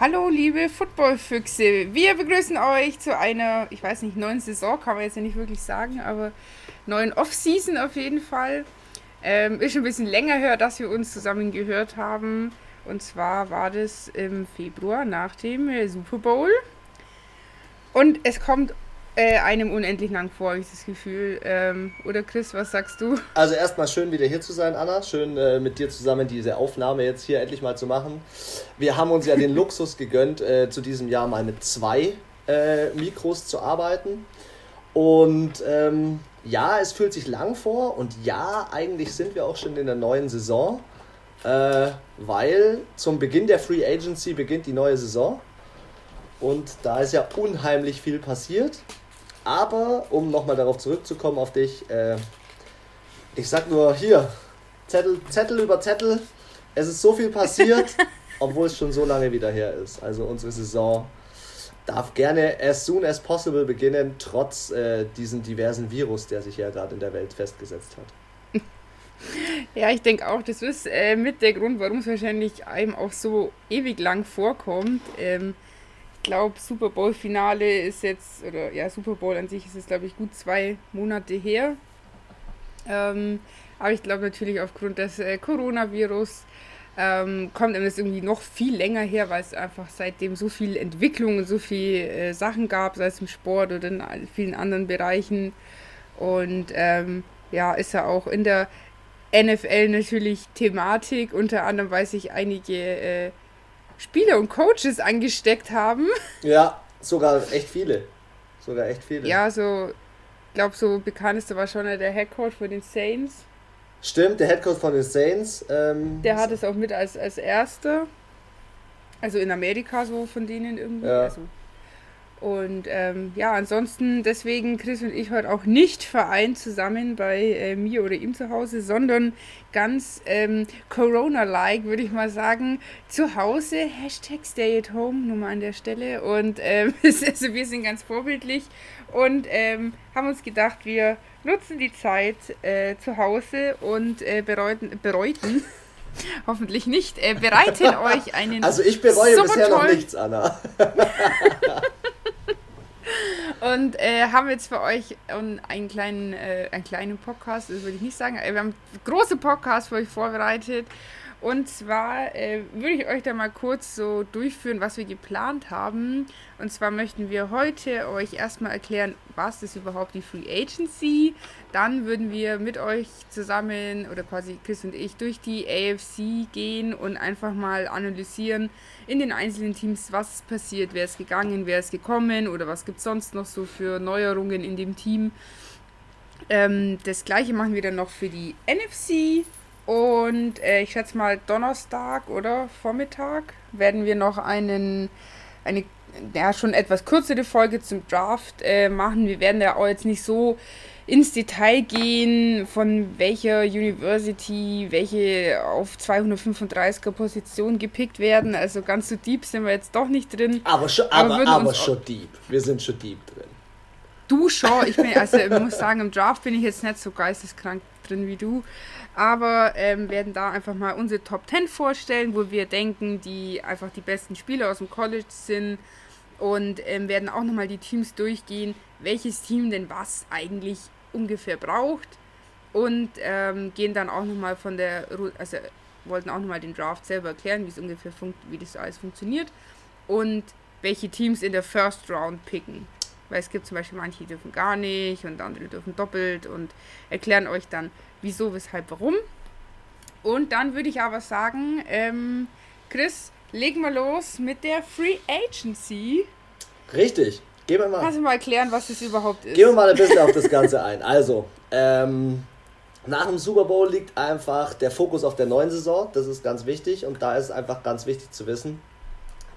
Hallo liebe Footballfüchse, wir begrüßen euch zu einer, ich weiß nicht, neuen Saison, kann man jetzt ja nicht wirklich sagen, aber neuen Off-Season auf jeden Fall. Ähm, ist schon ein bisschen länger her, dass wir uns zusammen gehört haben. Und zwar war das im Februar nach dem äh, Super Bowl. Und es kommt äh, einem unendlich lang vor, habe ich das Gefühl. Ähm, oder Chris, was sagst du? Also erstmal schön wieder hier zu sein, Anna. Schön äh, mit dir zusammen diese Aufnahme jetzt hier endlich mal zu machen. Wir haben uns ja den Luxus gegönnt, äh, zu diesem Jahr mal mit zwei äh, Mikros zu arbeiten. Und ähm, ja, es fühlt sich lang vor und ja, eigentlich sind wir auch schon in der neuen Saison, äh, weil zum Beginn der Free Agency beginnt die neue Saison. Und da ist ja unheimlich viel passiert. Aber um nochmal darauf zurückzukommen auf dich, äh, ich sag nur hier, Zettel, Zettel über Zettel, es ist so viel passiert, obwohl es schon so lange wieder her ist. Also unsere Saison darf gerne as soon as possible beginnen, trotz äh, diesen diversen Virus, der sich ja gerade in der Welt festgesetzt hat. Ja, ich denke auch, das ist äh, mit der Grund, warum es wahrscheinlich einem auch so ewig lang vorkommt. Ähm, glaube, Super Bowl-Finale ist jetzt, oder ja, Super Bowl an sich ist es, glaube ich, gut zwei Monate her. Ähm, aber ich glaube natürlich aufgrund des äh, Coronavirus ähm, kommt das irgendwie noch viel länger her, weil es einfach seitdem so viel Entwicklung und so viele äh, Sachen gab, sei es im Sport oder in vielen anderen Bereichen. Und ähm, ja, ist ja auch in der NFL natürlich Thematik. Unter anderem weiß ich einige äh, Spieler und Coaches angesteckt haben. Ja, sogar echt viele. Sogar echt viele. Ja, so, ich glaube, so bekannteste war schon der Head Coach von den Saints. Stimmt, der Head Coach von den Saints. Ähm, der hat es auch mit als, als erster. Also in Amerika so von denen irgendwie. Ja. Also und ähm, ja, ansonsten deswegen Chris und ich heute auch nicht vereint zusammen bei äh, mir oder ihm zu Hause, sondern ganz ähm, Corona-like, würde ich mal sagen, zu Hause. Hashtag Stay at Home, nur mal an der Stelle. Und ähm, also wir sind ganz vorbildlich und ähm, haben uns gedacht, wir nutzen die Zeit äh, zu Hause und äh, bereuten, bereuten hoffentlich nicht, äh, bereiten euch einen. Also ich bereue bisher noch nichts, Anna. Und äh, haben jetzt für euch einen kleinen, äh, einen kleinen Podcast, das würde ich nicht sagen, wir haben große Podcasts für euch vorbereitet. Und zwar äh, würde ich euch da mal kurz so durchführen, was wir geplant haben. Und zwar möchten wir heute euch erstmal erklären, was ist überhaupt die Free Agency. Dann würden wir mit euch zusammen oder quasi Chris und ich durch die AFC gehen und einfach mal analysieren in den einzelnen Teams, was ist passiert, wer ist gegangen, wer ist gekommen oder was gibt es sonst noch so für Neuerungen in dem Team. Ähm, das gleiche machen wir dann noch für die NFC. Und äh, ich schätze mal Donnerstag oder Vormittag werden wir noch einen, eine ja, schon etwas kürzere Folge zum Draft äh, machen. Wir werden ja auch jetzt nicht so ins Detail gehen, von welcher University welche auf 235er Position gepickt werden. Also ganz so deep sind wir jetzt doch nicht drin. Aber schon, aber, aber, aber schon deep. Wir sind schon deep drin. Du schon. Ich bin, also ich muss sagen, im Draft bin ich jetzt nicht so geisteskrank drin wie du aber ähm, werden da einfach mal unsere Top 10 vorstellen, wo wir denken, die einfach die besten Spieler aus dem College sind. Und ähm, werden auch nochmal die Teams durchgehen, welches Team denn was eigentlich ungefähr braucht. Und ähm, gehen dann auch nochmal von der, also wollten auch nochmal den Draft selber erklären, wie es ungefähr wie das alles funktioniert. Und welche Teams in der First Round picken. Weil es gibt zum Beispiel manche, die dürfen gar nicht und andere dürfen doppelt und erklären euch dann, wieso, weshalb, warum. Und dann würde ich aber sagen, ähm, Chris, legen wir los mit der Free Agency. Richtig. Gehen wir mal. Kannst du mal erklären, was das überhaupt ist? Gehen wir mal ein bisschen auf das Ganze ein. Also, ähm, nach dem Super Bowl liegt einfach der Fokus auf der neuen Saison. Das ist ganz wichtig. Und da ist es einfach ganz wichtig zu wissen,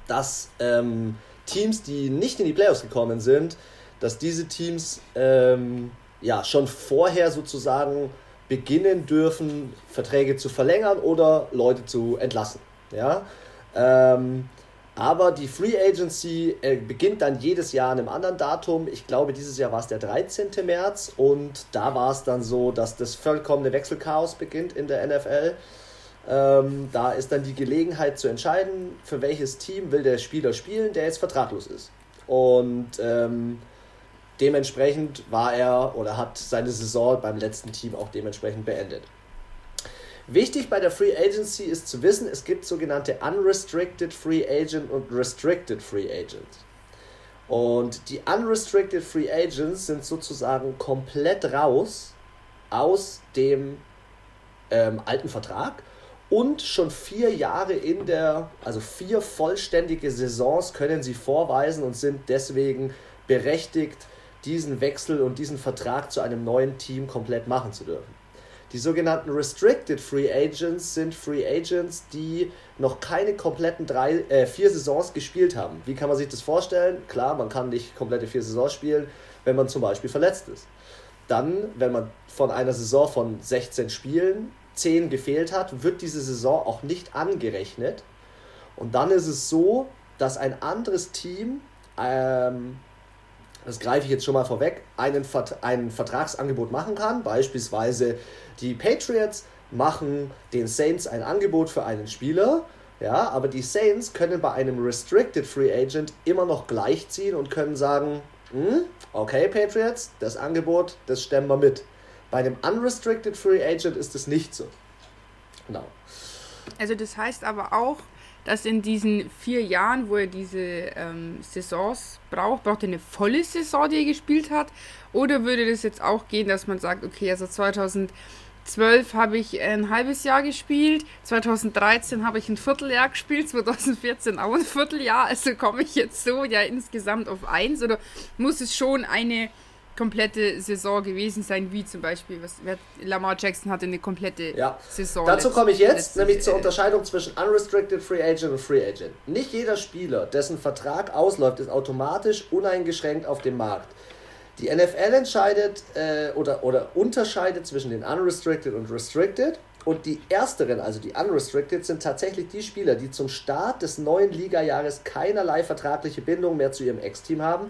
dass ähm, Teams, die nicht in die Playoffs gekommen sind, dass diese Teams ähm, ja schon vorher sozusagen beginnen dürfen, Verträge zu verlängern oder Leute zu entlassen. Ja? Ähm, aber die Free Agency äh, beginnt dann jedes Jahr an einem anderen Datum. Ich glaube, dieses Jahr war es der 13. März und da war es dann so, dass das vollkommene Wechselchaos beginnt in der NFL. Ähm, da ist dann die Gelegenheit zu entscheiden, für welches Team will der Spieler spielen, der jetzt vertraglos ist. Und ähm, dementsprechend war er oder hat seine Saison beim letzten Team auch dementsprechend beendet. Wichtig bei der Free Agency ist zu wissen, es gibt sogenannte Unrestricted Free Agent und Restricted Free Agent. Und die Unrestricted Free Agents sind sozusagen komplett raus aus dem ähm, alten Vertrag und schon vier Jahre in der, also vier vollständige Saisons können sie vorweisen und sind deswegen berechtigt, diesen Wechsel und diesen Vertrag zu einem neuen Team komplett machen zu dürfen. Die sogenannten Restricted Free Agents sind Free Agents, die noch keine kompletten drei, äh, vier Saisons gespielt haben. Wie kann man sich das vorstellen? Klar, man kann nicht komplette vier Saisons spielen, wenn man zum Beispiel verletzt ist. Dann, wenn man von einer Saison von 16 Spielen 10 gefehlt hat, wird diese Saison auch nicht angerechnet. Und dann ist es so, dass ein anderes Team ähm, das greife ich jetzt schon mal vorweg, einen, Vert ein Vertragsangebot machen kann. Beispielsweise die Patriots machen den Saints ein Angebot für einen Spieler, ja, aber die Saints können bei einem Restricted Free Agent immer noch gleichziehen und können sagen, hm, okay Patriots, das Angebot, das stemmen wir mit. Bei einem Unrestricted Free Agent ist es nicht so. Genau. Also das heißt aber auch, dass in diesen vier Jahren, wo er diese ähm, Saisons braucht, braucht er eine volle Saison, die er gespielt hat? Oder würde das jetzt auch gehen, dass man sagt, okay, also 2012 habe ich ein halbes Jahr gespielt, 2013 habe ich ein Vierteljahr gespielt, 2014 auch ein Vierteljahr, also komme ich jetzt so ja insgesamt auf eins? Oder muss es schon eine komplette Saison gewesen sein, wie zum Beispiel, was Lamar Jackson hatte eine komplette ja. Saison. Dazu komme ich jetzt, nämlich zur Unterscheidung zwischen Unrestricted Free Agent und Free Agent. Nicht jeder Spieler, dessen Vertrag ausläuft, ist automatisch uneingeschränkt auf dem Markt. Die NFL entscheidet äh, oder, oder unterscheidet zwischen den Unrestricted und Restricted. Und die ersteren, also die Unrestricted, sind tatsächlich die Spieler, die zum Start des neuen Ligajahres keinerlei vertragliche Bindung mehr zu ihrem Ex-Team haben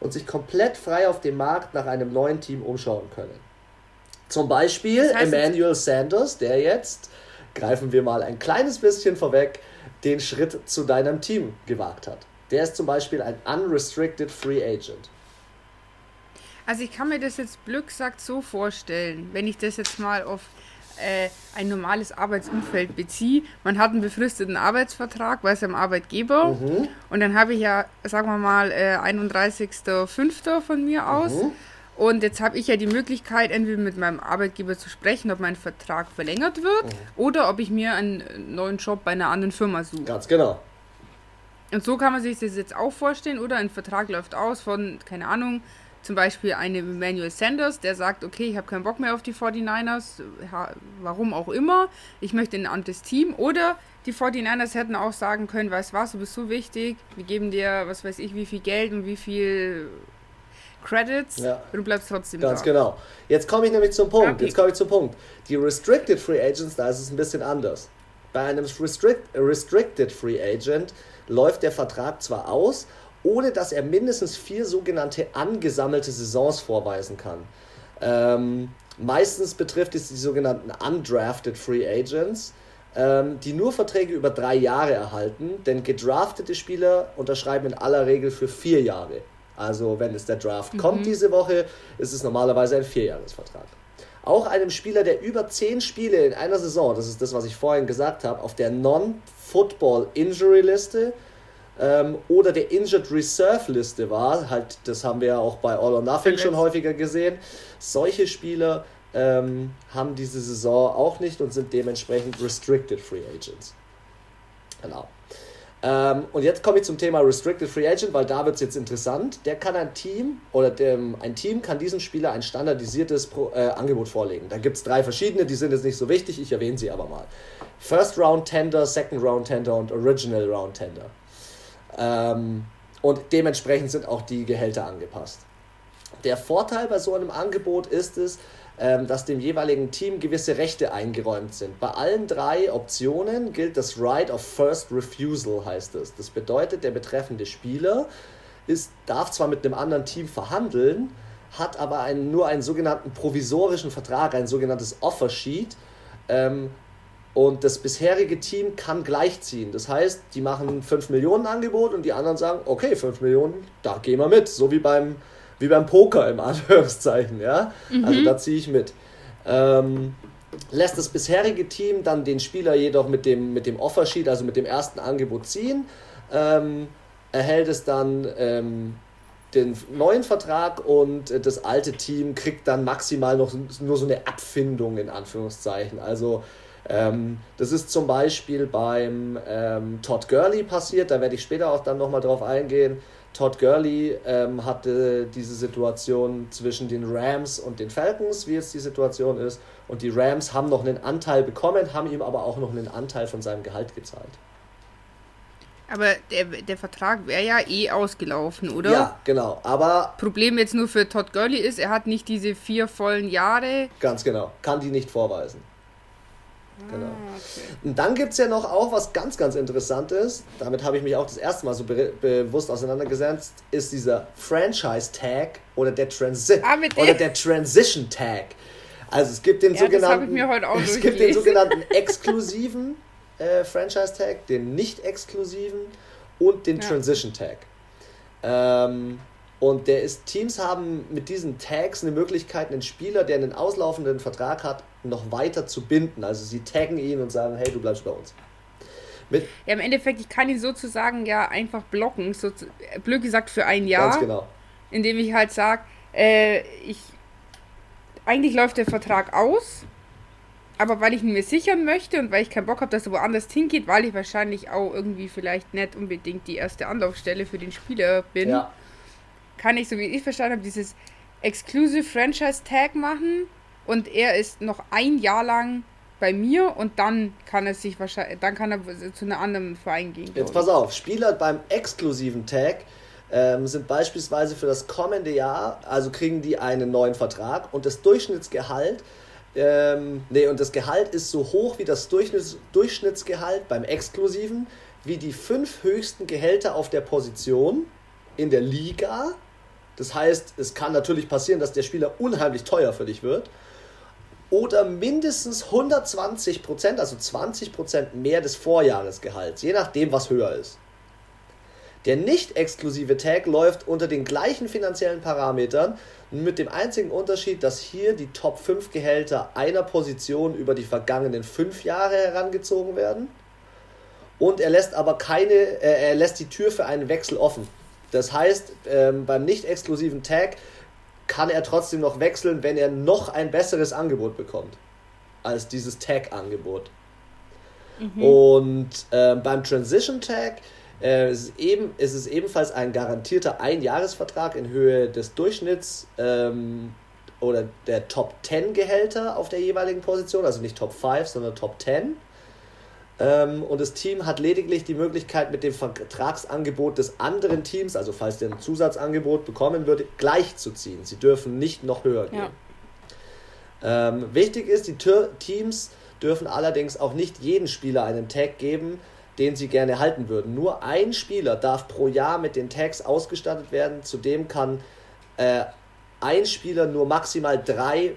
und sich komplett frei auf dem Markt nach einem neuen Team umschauen können. Zum Beispiel das heißt Emmanuel Sanders, der jetzt, greifen wir mal ein kleines bisschen vorweg, den Schritt zu deinem Team gewagt hat. Der ist zum Beispiel ein unrestricted Free Agent. Also ich kann mir das jetzt Glück sagt so vorstellen, wenn ich das jetzt mal auf äh, ein normales Arbeitsumfeld beziehe. Man hat einen befristeten Arbeitsvertrag bei seinem Arbeitgeber mhm. und dann habe ich ja, sagen wir mal, äh, 31.05. von mir aus. Mhm. Und jetzt habe ich ja die Möglichkeit, entweder mit meinem Arbeitgeber zu sprechen, ob mein Vertrag verlängert wird mhm. oder ob ich mir einen neuen Job bei einer anderen Firma suche. Ganz genau. Und so kann man sich das jetzt auch vorstellen, oder? Ein Vertrag läuft aus von, keine Ahnung, zum Beispiel eine Emmanuel Sanders, der sagt, okay, ich habe keinen Bock mehr auf die 49ers, warum auch immer, ich möchte ein anderes Team. Oder die 49ers hätten auch sagen können, weißt was, du bist so wichtig, wir geben dir, was weiß ich, wie viel Geld und wie viel Credits ja. und du bleibst trotzdem Ganz da. genau. Jetzt komme ich nämlich zum Punkt. Okay. Jetzt komme ich zum Punkt. Die Restricted Free Agents, da ist es ein bisschen anders. Bei einem Restrict, Restricted Free Agent läuft der Vertrag zwar aus ohne dass er mindestens vier sogenannte angesammelte Saisons vorweisen kann. Ähm, meistens betrifft es die sogenannten undrafted Free Agents, ähm, die nur Verträge über drei Jahre erhalten, denn gedraftete Spieler unterschreiben in aller Regel für vier Jahre. Also wenn es der Draft mhm. kommt diese Woche, ist es normalerweise ein Vierjahresvertrag. Auch einem Spieler, der über zehn Spiele in einer Saison, das ist das, was ich vorhin gesagt habe, auf der Non-Football-Injury-Liste ähm, oder der Injured Reserve Liste war, halt, das haben wir ja auch bei All or Nothing schon häufiger gesehen. Solche Spieler ähm, haben diese Saison auch nicht und sind dementsprechend Restricted Free Agents. Genau. Ähm, und jetzt komme ich zum Thema Restricted Free Agent, weil da wird es jetzt interessant. Der kann ein Team oder dem, ein Team kann diesem Spieler ein standardisiertes Pro, äh, Angebot vorlegen. Da gibt es drei verschiedene, die sind jetzt nicht so wichtig, ich erwähne sie aber mal. First Round Tender, Second Round Tender und Original Round Tender. Ähm, und dementsprechend sind auch die Gehälter angepasst. Der Vorteil bei so einem Angebot ist es, ähm, dass dem jeweiligen Team gewisse Rechte eingeräumt sind. Bei allen drei Optionen gilt das Right of First Refusal, heißt es. Das bedeutet, der betreffende Spieler ist, darf zwar mit einem anderen Team verhandeln, hat aber einen, nur einen sogenannten provisorischen Vertrag, ein sogenanntes Offer Sheet, ähm, Und das bisherige Team kann gleichziehen. Das heißt, die machen ein 5 Millionen Angebot und die anderen sagen, okay, 5 Millionen, da gehen wir mit. So wie beim, wie beim Poker im Anführungszeichen. Ja? Mhm. Also da ziehe ich mit. Ähm, lässt das bisherige Team dann den Spieler jedoch mit dem, mit dem Offersheet, also mit dem ersten Angebot ziehen, ähm, erhält es dann ähm, den neuen Vertrag und äh, das alte Team kriegt dann maximal noch nur so eine Abfindung in Anführungszeichen. Also ähm, das ist zum Beispiel beim ähm, Todd Gurley passiert, da werde ich später auch dann nochmal drauf eingehen. Todd Gurley ähm, hatte diese Situation zwischen den Rams und den Falcons, wie jetzt die Situation ist. Und die Rams haben noch einen Anteil bekommen, haben ihm aber auch noch einen Anteil von seinem Gehalt gezahlt. Aber der, der Vertrag wäre ja eh ausgelaufen, oder? Ja, genau. Aber. Problem jetzt nur für Todd Gurley ist, er hat nicht diese vier vollen Jahre. Ganz genau. Kann die nicht vorweisen. Genau. Ah, okay. Und dann gibt es ja noch auch was ganz, ganz Interessantes. Damit habe ich mich auch das erste Mal so be bewusst auseinandergesetzt, ist dieser Franchise-Tag oder, der Transi ah, oder der Transition Tag. Also es gibt den ja, sogenannten, es gibt den sogenannten exklusiven äh, Franchise Tag, den nicht exklusiven und den ja. Transition Tag. Ähm, und der ist, Teams haben mit diesen Tags eine Möglichkeit, einen Spieler, der einen auslaufenden Vertrag hat, noch weiter zu binden. Also sie taggen ihn und sagen, hey, du bleibst bei uns. Mit ja, im Endeffekt, ich kann ihn sozusagen ja einfach blocken, so, blöd gesagt für ein Jahr. Ganz genau. Indem ich halt sage, äh, ich, eigentlich läuft der Vertrag aus, aber weil ich ihn mir sichern möchte und weil ich keinen Bock habe, dass er woanders hingeht, weil ich wahrscheinlich auch irgendwie vielleicht nicht unbedingt die erste Anlaufstelle für den Spieler bin, ja. kann ich, so wie ich verstanden habe, dieses Exclusive Franchise Tag machen und er ist noch ein Jahr lang bei mir und dann kann er sich wahrscheinlich, dann kann er zu einem anderen Verein gehen. Jetzt pass auf, Spieler beim exklusiven Tag ähm, sind beispielsweise für das kommende Jahr, also kriegen die einen neuen Vertrag und das Durchschnittsgehalt, ähm, nee, und das Gehalt ist so hoch wie das Durchschnitts Durchschnittsgehalt beim exklusiven, wie die fünf höchsten Gehälter auf der Position in der Liga. Das heißt, es kann natürlich passieren, dass der Spieler unheimlich teuer für dich wird oder mindestens 120 Prozent, also 20 Prozent mehr des Vorjahresgehalts, je nachdem, was höher ist. Der nicht exklusive Tag läuft unter den gleichen finanziellen Parametern, mit dem einzigen Unterschied, dass hier die Top 5 Gehälter einer Position über die vergangenen 5 Jahre herangezogen werden. Und er lässt aber keine, äh, er lässt die Tür für einen Wechsel offen. Das heißt, ähm, beim nicht exklusiven Tag kann er trotzdem noch wechseln, wenn er noch ein besseres Angebot bekommt als dieses Tag-Angebot. Mhm. Und äh, beim Transition Tag äh, ist, es eben, ist es ebenfalls ein garantierter Einjahresvertrag in Höhe des Durchschnitts ähm, oder der Top 10 Gehälter auf der jeweiligen Position, also nicht Top 5, sondern Top 10. Ähm, und das Team hat lediglich die Möglichkeit, mit dem Vertragsangebot des anderen Teams, also falls der ein Zusatzangebot bekommen würde, gleichzuziehen. Sie dürfen nicht noch höher gehen. Ja. Ähm, wichtig ist, die Teams dürfen allerdings auch nicht jeden Spieler einen Tag geben, den sie gerne halten würden. Nur ein Spieler darf pro Jahr mit den Tags ausgestattet werden. Zudem kann äh, ein Spieler nur maximal drei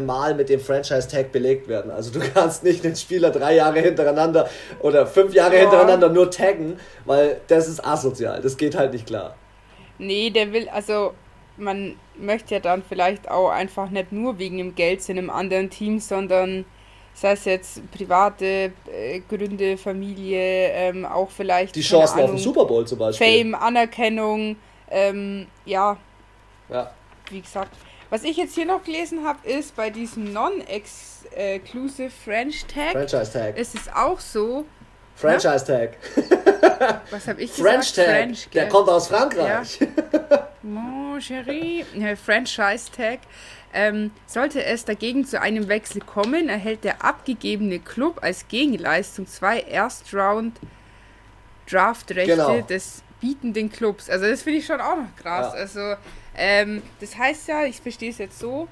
Mal mit dem Franchise-Tag belegt werden. Also du kannst nicht den Spieler drei Jahre hintereinander oder fünf Jahre ja. hintereinander nur taggen, weil das ist asozial. Das geht halt nicht klar. Nee, der will, also man möchte ja dann vielleicht auch einfach nicht nur wegen dem Geld in einem anderen Team, sondern sei es jetzt private äh, Gründe, Familie, ähm, auch vielleicht. Die Chancen Ahnung, auf den Super Bowl zum Beispiel. Fame, Anerkennung, ähm, ja. Ja. Wie gesagt, was ich jetzt hier noch gelesen habe, ist bei diesem Non-Exclusive French Tag. Franchise Tag. Ist es auch so. Franchise Tag. Was habe ich French gesagt? Tag. French, Der kommt aus Frankreich. Ja. Mon chéri. Franchise Tag. Ähm, sollte es dagegen zu einem Wechsel kommen, erhält der abgegebene Club als Gegenleistung zwei Erstrund Draftrechte genau. des bietenden Clubs. Also das finde ich schon auch noch krass. Ja. Also ähm, das heißt ja, ich verstehe es jetzt so,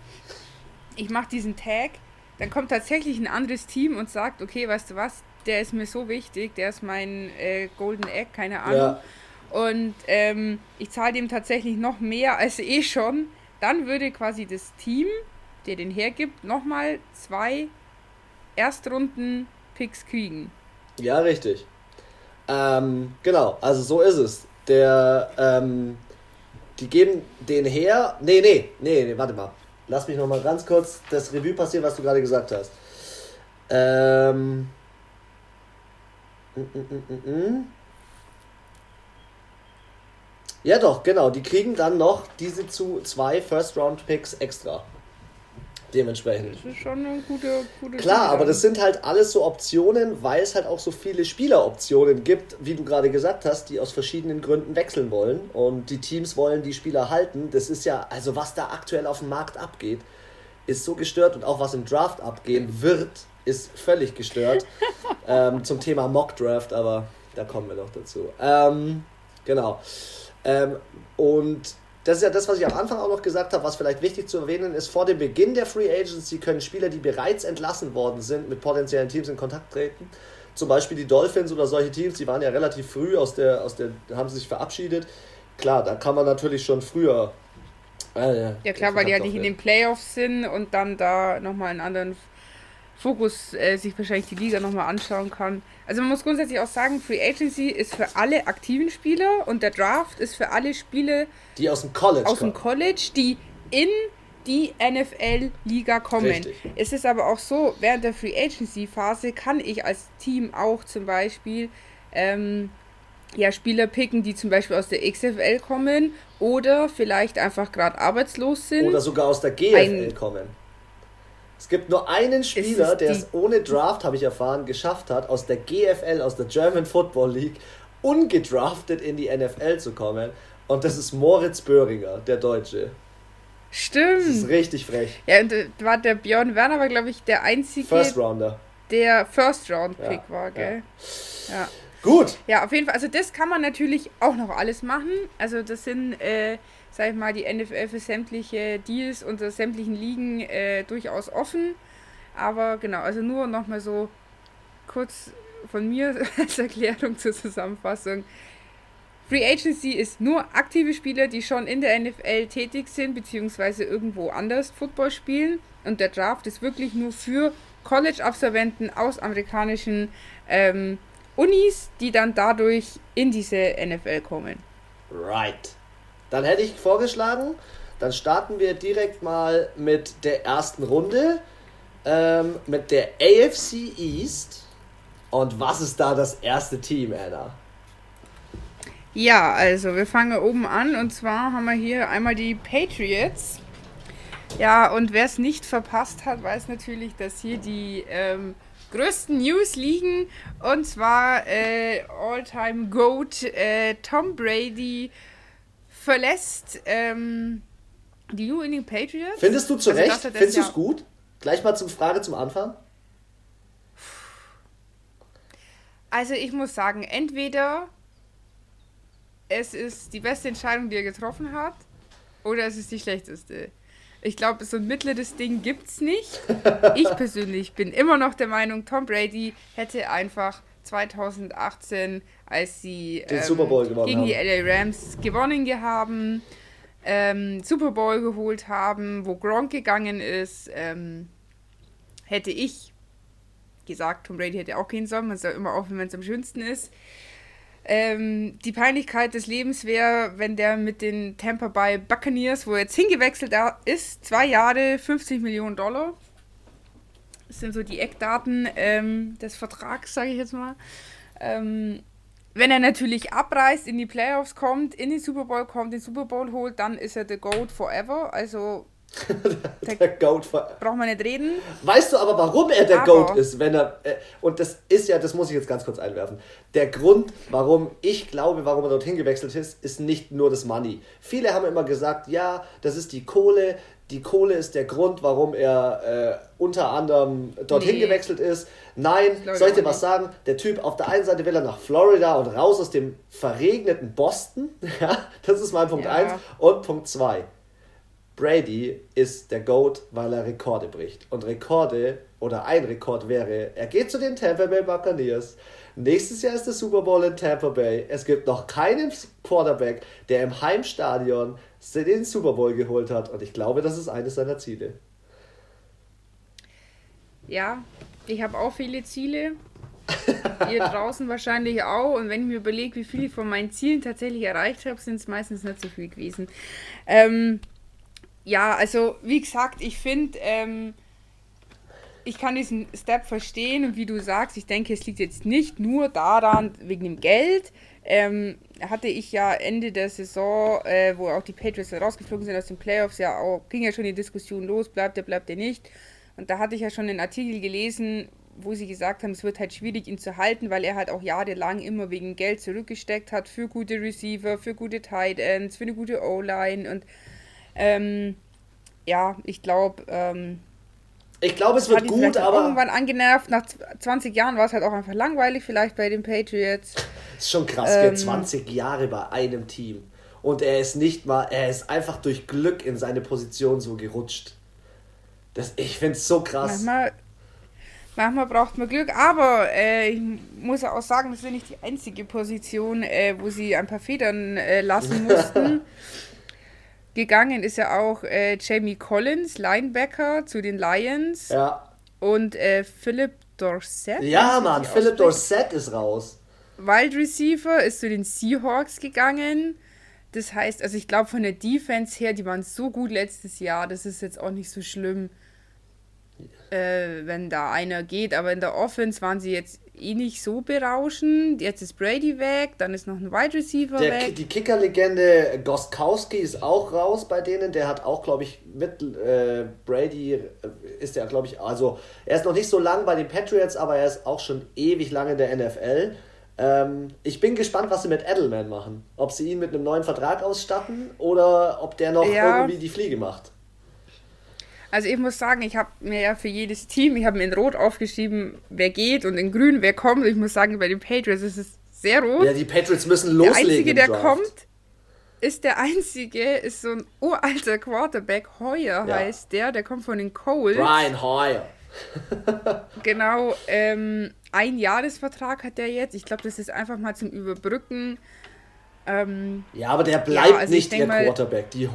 ich mache diesen Tag, dann kommt tatsächlich ein anderes Team und sagt, okay, weißt du was, der ist mir so wichtig, der ist mein äh, Golden Egg, keine Ahnung. Ja. Und ähm, ich zahle dem tatsächlich noch mehr als eh schon. Dann würde quasi das Team, der den hergibt, nochmal zwei Erstrunden Picks kriegen. Ja, richtig. Ähm, genau, also so ist es. Der, ähm, die geben den her. Nee, nee, nee, nee, warte mal. Lass mich noch mal ganz kurz das Revue passieren, was du gerade gesagt hast. Ähm. Mm, mm, mm, ja, doch, genau. Die kriegen dann noch diese zu zwei First-Round-Picks extra. Dementsprechend. Das ist schon eine gute, gute Klar, aber das sind halt alles so Optionen, weil es halt auch so viele Spieleroptionen gibt, wie du gerade gesagt hast, die aus verschiedenen Gründen wechseln wollen. Und die Teams wollen die Spieler halten. Das ist ja, also was da aktuell auf dem Markt abgeht, ist so gestört und auch was im Draft abgehen wird, ist völlig gestört. ähm, zum Thema Mock Draft, aber da kommen wir noch dazu. Ähm, genau. Ähm, und das ist ja das, was ich am Anfang auch noch gesagt habe, was vielleicht wichtig zu erwähnen ist. Vor dem Beginn der Free Agency können Spieler, die bereits entlassen worden sind, mit potenziellen Teams in Kontakt treten. Zum Beispiel die Dolphins oder solche Teams, die waren ja relativ früh aus der, aus der, haben sich verabschiedet. Klar, da kann man natürlich schon früher. Äh, ja, klar, weil die ja nicht in den Playoffs sind und dann da nochmal einen anderen Fokus äh, sich wahrscheinlich die Liga nochmal anschauen kann. Also man muss grundsätzlich auch sagen, Free Agency ist für alle aktiven Spieler und der Draft ist für alle Spieler, die aus dem College aus dem College, die in die NFL-Liga kommen. Richtig. Es ist aber auch so, während der Free Agency-Phase kann ich als Team auch zum Beispiel ähm, ja, Spieler picken, die zum Beispiel aus der XFL kommen oder vielleicht einfach gerade arbeitslos sind. Oder sogar aus der GFL Ein, kommen. Es gibt nur einen Spieler, der es ohne Draft, habe ich erfahren, geschafft hat, aus der GFL, aus der German Football League, ungedraftet in die NFL zu kommen. Und das ist Moritz Böhringer, der Deutsche. Stimmt. Das ist richtig frech. Ja, und äh, war der Björn Werner, war glaube ich der einzige. First Rounder. Der First Round Pick ja, war, gell? Ja. ja. Gut. Ja, auf jeden Fall. Also, das kann man natürlich auch noch alles machen. Also, das sind. Äh, sag ich mal, die NFL für sämtliche Deals unter sämtlichen Ligen äh, durchaus offen. Aber genau, also nur nochmal so kurz von mir als Erklärung zur Zusammenfassung. Free Agency ist nur aktive Spieler, die schon in der NFL tätig sind, beziehungsweise irgendwo anders Football spielen. Und der Draft ist wirklich nur für College-Absolventen aus amerikanischen ähm, Unis, die dann dadurch in diese NFL kommen. Right. Dann hätte ich vorgeschlagen, dann starten wir direkt mal mit der ersten Runde, ähm, mit der AFC East. Und was ist da das erste Team, Anna? Ja, also wir fangen oben an und zwar haben wir hier einmal die Patriots. Ja, und wer es nicht verpasst hat, weiß natürlich, dass hier die ähm, größten News liegen. Und zwar äh, All-Time Goat äh, Tom Brady verlässt ähm, die New England Patriots. Findest du zu also Recht? Findest du es gut? Gleich mal zum Frage zum Anfang. Also ich muss sagen, entweder es ist die beste Entscheidung, die er getroffen hat, oder es ist die schlechteste. Ich glaube, so ein mittleres Ding gibt es nicht. Ich persönlich bin immer noch der Meinung, Tom Brady hätte einfach 2018 als sie Den ähm, Super Bowl gewonnen gegen haben. die LA Rams gewonnen haben, ähm, Super Bowl geholt haben, wo Gronk gegangen ist, ähm, hätte ich gesagt, Tom Brady hätte auch gehen sollen, man soll immer aufhören, wenn es am schönsten ist. Ähm, die Peinlichkeit des Lebens wäre, wenn der mit den Tampa Bay Buccaneers, wo er jetzt hingewechselt ist, zwei Jahre, 50 Millionen Dollar. Das sind so die Eckdaten ähm, des Vertrags, sage ich jetzt mal. Ähm, wenn er natürlich abreißt, in die Playoffs kommt, in den Super Bowl kommt, den Super Bowl holt, dann ist er the GOAT forever. Also der, der Goat braucht man nicht reden. Weißt du aber, warum er der aber. Goat ist, wenn er äh, und das ist ja, das muss ich jetzt ganz kurz einwerfen. Der Grund, warum ich glaube, warum er dorthin gewechselt ist, ist nicht nur das Money. Viele haben immer gesagt, ja, das ist die Kohle, die Kohle ist der Grund, warum er äh, unter anderem dorthin nee. gewechselt ist. Nein, soll ich dir was sagen? Der Typ, auf der einen Seite will er nach Florida und raus aus dem verregneten Boston. ja, das ist mein Punkt 1. Ja. Und Punkt 2. Brady ist der GOAT, weil er Rekorde bricht. Und Rekorde oder ein Rekord wäre, er geht zu den Tampa Bay Buccaneers. Nächstes Jahr ist der Super Bowl in Tampa Bay. Es gibt noch keinen Quarterback, der im Heimstadion den Super Bowl geholt hat. Und ich glaube, das ist eines seiner Ziele. Ja, ich habe auch viele Ziele. Ihr draußen wahrscheinlich auch. Und wenn ich mir überlege, wie viel ich von meinen Zielen tatsächlich erreicht habe, sind es meistens nicht so viel gewesen. Ähm, ja, also wie gesagt, ich finde, ähm, ich kann diesen Step verstehen und wie du sagst, ich denke, es liegt jetzt nicht nur daran, wegen dem Geld. Ähm, hatte ich ja Ende der Saison, äh, wo auch die Patriots rausgeflogen sind aus den Playoffs, ja auch, ging ja schon die Diskussion los, bleibt er, bleibt er nicht. Und da hatte ich ja schon einen Artikel gelesen, wo sie gesagt haben, es wird halt schwierig, ihn zu halten, weil er halt auch jahrelang immer wegen Geld zurückgesteckt hat für gute Receiver, für gute Tight Ends, für eine gute O-Line und ähm, ja, ich glaube, ähm, ich glaube, es wird gut, aber. Irgendwann angenervt, nach 20 Jahren war es halt auch einfach langweilig, vielleicht bei den Patriots. Das ist schon krass, ähm, 20 Jahre bei einem Team. Und er ist nicht mal, er ist einfach durch Glück in seine Position so gerutscht. Das, ich finde es so krass. Manchmal, manchmal braucht man Glück, aber äh, ich muss auch sagen, das ist nicht die einzige Position, äh, wo sie ein paar Federn äh, lassen mussten. Gegangen ist ja auch äh, Jamie Collins, Linebacker zu den Lions. Ja. Und äh, Philip Dorset. Ja, Mann, Philip Dorset ist raus. Wild Receiver ist zu den Seahawks gegangen. Das heißt, also ich glaube von der Defense her, die waren so gut letztes Jahr, das ist jetzt auch nicht so schlimm äh, wenn da einer geht. Aber in der Offense waren sie jetzt eh nicht so berauschend. Jetzt ist Brady weg, dann ist noch ein Wide Receiver der, weg. Die Kickerlegende Gostkowski ist auch raus bei denen. Der hat auch, glaube ich, mit äh, Brady äh, ist er, glaube ich, also er ist noch nicht so lang bei den Patriots, aber er ist auch schon ewig lange in der NFL. Ähm, ich bin gespannt, was sie mit Edelman machen. Ob sie ihn mit einem neuen Vertrag ausstatten oder ob der noch ja. irgendwie die Fliege macht. Also ich muss sagen, ich habe mir ja für jedes Team, ich habe mir in Rot aufgeschrieben, wer geht und in Grün, wer kommt. Ich muss sagen, bei den Patriots ist es sehr rot. Ja, die Patriots müssen loslegen. Der Einzige, der kommt, ist der Einzige, ist so ein uralter Quarterback, Heuer ja. heißt der, der kommt von den Colts. Brian Heuer. genau, ähm, ein Jahresvertrag hat der jetzt. Ich glaube, das ist einfach mal zum Überbrücken. Ähm, ja, aber der bleibt ja, also nicht der Quarterback. Die,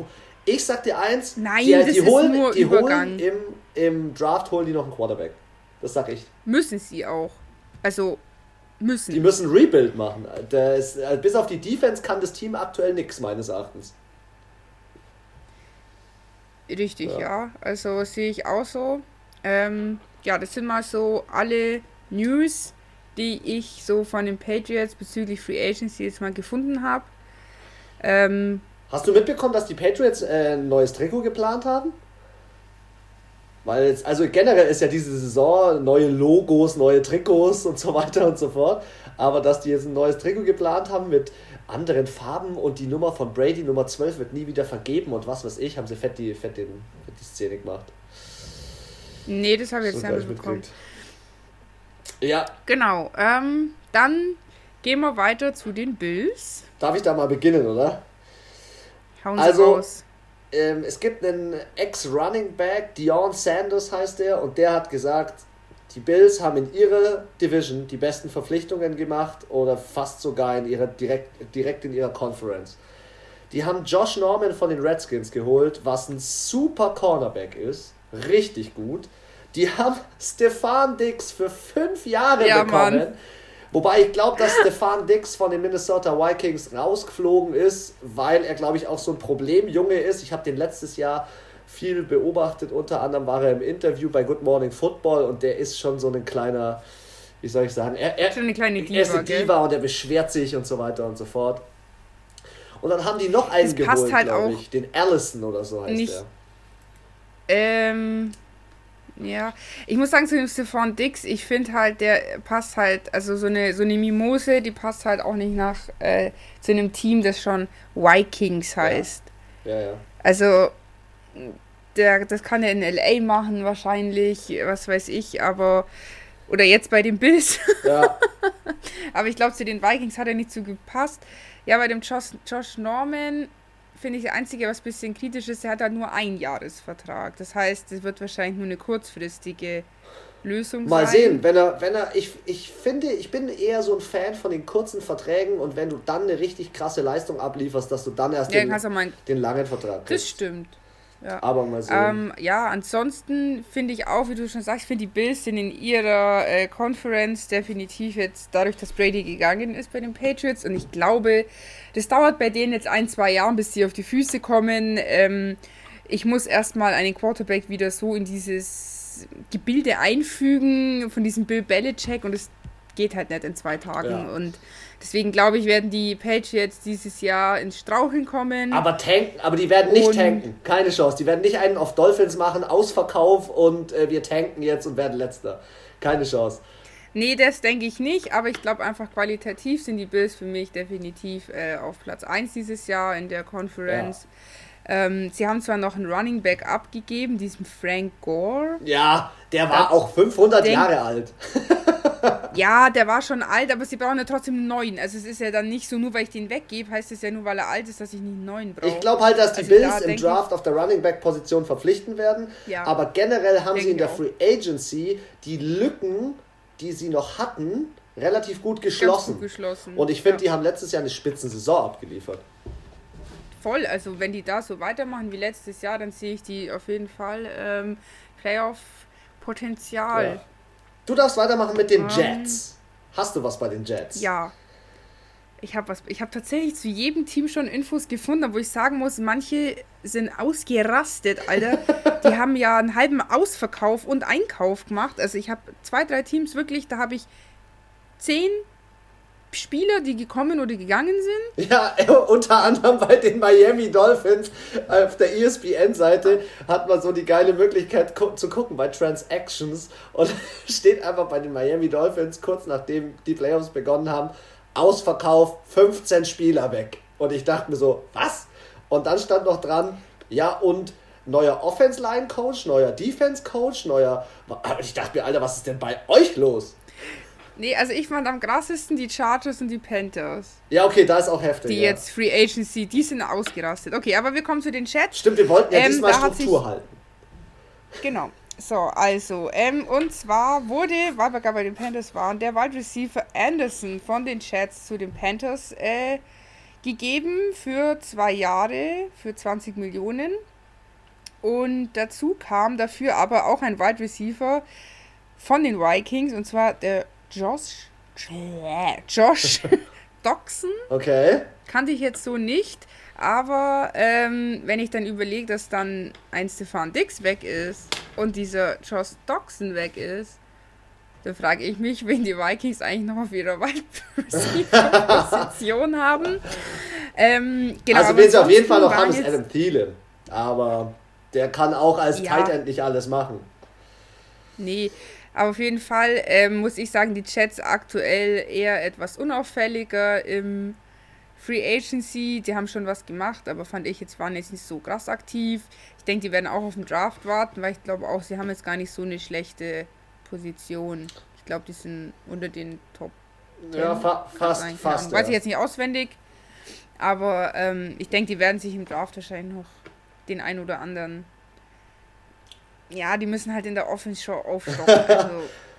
ich sag dir eins, Nein, die, das die holen, nur die Übergang. holen im, im Draft holen die noch einen Quarterback. Das sag ich. Müssen sie auch. Also müssen. Die müssen Rebuild machen. Das, äh, bis auf die Defense kann das Team aktuell nichts, meines Erachtens. Richtig, ja. ja. Also sehe ich auch so. Ähm, ja, das sind mal so alle News, die ich so von den Patriots bezüglich Free Agency jetzt mal gefunden habe. Ähm, Hast du mitbekommen, dass die Patriots äh, ein neues Trikot geplant haben? Weil jetzt, also generell ist ja diese Saison neue Logos, neue Trikots und so weiter und so fort. Aber dass die jetzt ein neues Trikot geplant haben mit anderen Farben und die Nummer von Brady, Nummer 12, wird nie wieder vergeben und was weiß ich, haben sie fett die, fett den, fett die Szene gemacht. Nee, das habe ich jetzt nicht mitbekommen. Ja. Genau. Ähm, dann gehen wir weiter zu den Bills. Darf ich da mal beginnen, oder? Hauen Sie also, raus. Ähm, es gibt einen Ex-Running Back, Dion Sanders heißt er, und der hat gesagt, die Bills haben in ihrer Division die besten Verpflichtungen gemacht oder fast sogar in ihrer direkt, direkt in ihrer Conference. Die haben Josh Norman von den Redskins geholt, was ein super Cornerback ist. Richtig gut. Die haben Stefan Dix für fünf Jahre ja, bekommen. Mann. Wobei ich glaube, dass Stefan Dix von den Minnesota Vikings rausgeflogen ist, weil er, glaube ich, auch so ein Problemjunge ist. Ich habe den letztes Jahr viel beobachtet. Unter anderem war er im Interview bei Good Morning Football und der ist schon so ein kleiner, wie soll ich sagen, er, er, Diva, er ist eine Diva und er beschwert sich und so weiter und so fort. Und dann haben die noch einen das geholt, halt glaube ich. Den Allison oder so heißt nicht, der. Ähm, ja, ich muss sagen, zu dem Stefan Dix, ich finde halt, der passt halt, also so eine, so eine Mimose, die passt halt auch nicht nach äh, zu einem Team, das schon Vikings heißt. Ja, ja. ja. Also, der, das kann er in LA machen, wahrscheinlich, was weiß ich, aber. Oder jetzt bei den Bills. Ja. aber ich glaube, zu den Vikings hat er nicht so gepasst. Ja, bei dem Josh, Josh Norman finde ich, der Einzige, was ein bisschen kritisch ist, der hat halt nur einen Jahresvertrag. Das heißt, es wird wahrscheinlich nur eine kurzfristige Lösung Mal sein. sehen, wenn er, wenn er, ich, ich finde, ich bin eher so ein Fan von den kurzen Verträgen und wenn du dann eine richtig krasse Leistung ablieferst, dass du dann erst ja, den, den langen Vertrag kriegst. Das stimmt. Ja. Aber mal sehen. Ähm, ja, ansonsten finde ich auch, wie du schon sagst, ich finde die Bills sind in ihrer äh, Conference definitiv jetzt dadurch, dass Brady gegangen ist bei den Patriots und ich glaube, das dauert bei denen jetzt ein, zwei Jahre, bis sie auf die Füße kommen. Ähm, ich muss erstmal einen Quarterback wieder so in dieses Gebilde einfügen von diesem Bill Belichick und es geht halt nicht in zwei Tagen ja. und Deswegen glaube ich, werden die Patriots dieses Jahr ins Straucheln kommen. Aber tanken, aber die werden nicht und tanken. Keine Chance. Die werden nicht einen auf Dolphins machen, Ausverkauf und äh, wir tanken jetzt und werden letzter. Keine Chance. Nee, das denke ich nicht, aber ich glaube einfach qualitativ sind die Bills für mich definitiv äh, auf Platz 1 dieses Jahr in der Conference. Ja. Ähm, sie haben zwar noch einen Running Back abgegeben, diesen Frank Gore. Ja, der war das auch 500 Jahre alt. ja, der war schon alt, aber sie brauchen ja trotzdem einen neuen. Also es ist ja dann nicht so, nur weil ich den weggebe, heißt es ja nur, weil er alt ist, dass ich nicht einen neuen brauche. Ich glaube halt, dass die also Bills da im Draft auf der Running Back Position verpflichten werden. Ja. Aber generell haben sie in der auch. Free Agency die Lücken, die sie noch hatten, relativ gut geschlossen. Gut geschlossen. Und ich finde, ja. die haben letztes Jahr eine Spitzensaison abgeliefert. Voll, also wenn die da so weitermachen wie letztes Jahr, dann sehe ich die auf jeden Fall ähm, Playoff-Potenzial. Ja. Du darfst weitermachen mit den um, ähm, Jets. Hast du was bei den Jets? Ja. Ich habe was. Ich habe tatsächlich zu jedem Team schon Infos gefunden, wo ich sagen muss, manche sind ausgerastet, Alter. Die haben ja einen halben Ausverkauf und Einkauf gemacht. Also ich habe zwei, drei Teams wirklich, da habe ich zehn Spieler, die gekommen oder gegangen sind? Ja, unter anderem bei den Miami Dolphins auf der ESPN-Seite hat man so die geile Möglichkeit zu gucken bei Transactions und steht einfach bei den Miami Dolphins kurz nachdem die Playoffs begonnen haben, Ausverkauf 15 Spieler weg. Und ich dachte mir so, was? Und dann stand noch dran, ja und neuer Offense-Line-Coach, neuer Defense-Coach, neuer... Ich dachte mir, Alter, was ist denn bei euch los? Nee, also ich fand am krassesten die Chargers und die Panthers. Ja, okay, da ist auch heftig. Die ja. jetzt Free Agency, die sind ausgerastet. Okay, aber wir kommen zu den Chats. Stimmt, wir wollten ja ähm, diesmal Struktur sich, halten. Genau. So, also, ähm, und zwar wurde, weil wir gerade bei den Panthers waren, der Wide Receiver Anderson von den Chats zu den Panthers äh, gegeben für zwei Jahre, für 20 Millionen. Und dazu kam dafür aber auch ein Wide Receiver von den Vikings, und zwar der Josh. Josh Doxon. Okay. Kannte ich jetzt so nicht. Aber ähm, wenn ich dann überlege, dass dann ein Stefan Dix weg ist und dieser Josh Doxon weg ist, dann frage ich mich, wen die Vikings eigentlich noch auf ihrer Wide Position haben. Ähm, genau, also wen sie auf jeden Fall noch haben, ist Adam Thielen. Aber der kann auch als ja. Tight End nicht alles machen. Nee, aber auf jeden Fall ähm, muss ich sagen, die Chats aktuell eher etwas unauffälliger im Free Agency. Die haben schon was gemacht, aber fand ich jetzt waren jetzt nicht so krass aktiv. Ich denke, die werden auch auf den Draft warten, weil ich glaube auch, sie haben jetzt gar nicht so eine schlechte Position. Ich glaube, die sind unter den Top. 10. Ja, fa fast, fast. Weiß ich jetzt nicht auswendig, aber ähm, ich denke, die werden sich im Draft wahrscheinlich noch den ein oder anderen ja, die müssen halt in der Offense schon aufstocken. Also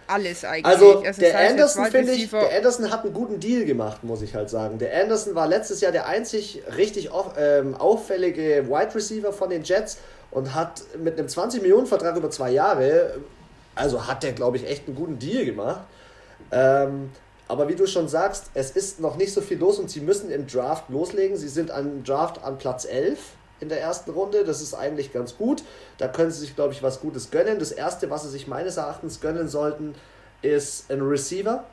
alles eigentlich. Also, also der Anderson, finde ich, der Anderson hat einen guten Deal gemacht, muss ich halt sagen. Der Anderson war letztes Jahr der einzig richtig auf, ähm, auffällige Wide Receiver von den Jets und hat mit einem 20-Millionen-Vertrag über zwei Jahre, also hat der, glaube ich, echt einen guten Deal gemacht. Ähm, aber wie du schon sagst, es ist noch nicht so viel los und sie müssen im Draft loslegen. Sie sind am Draft an Platz 11 in der ersten Runde. Das ist eigentlich ganz gut. Da können sie sich, glaube ich, was Gutes gönnen. Das erste, was sie sich meines Erachtens gönnen sollten, ist ein Receiver.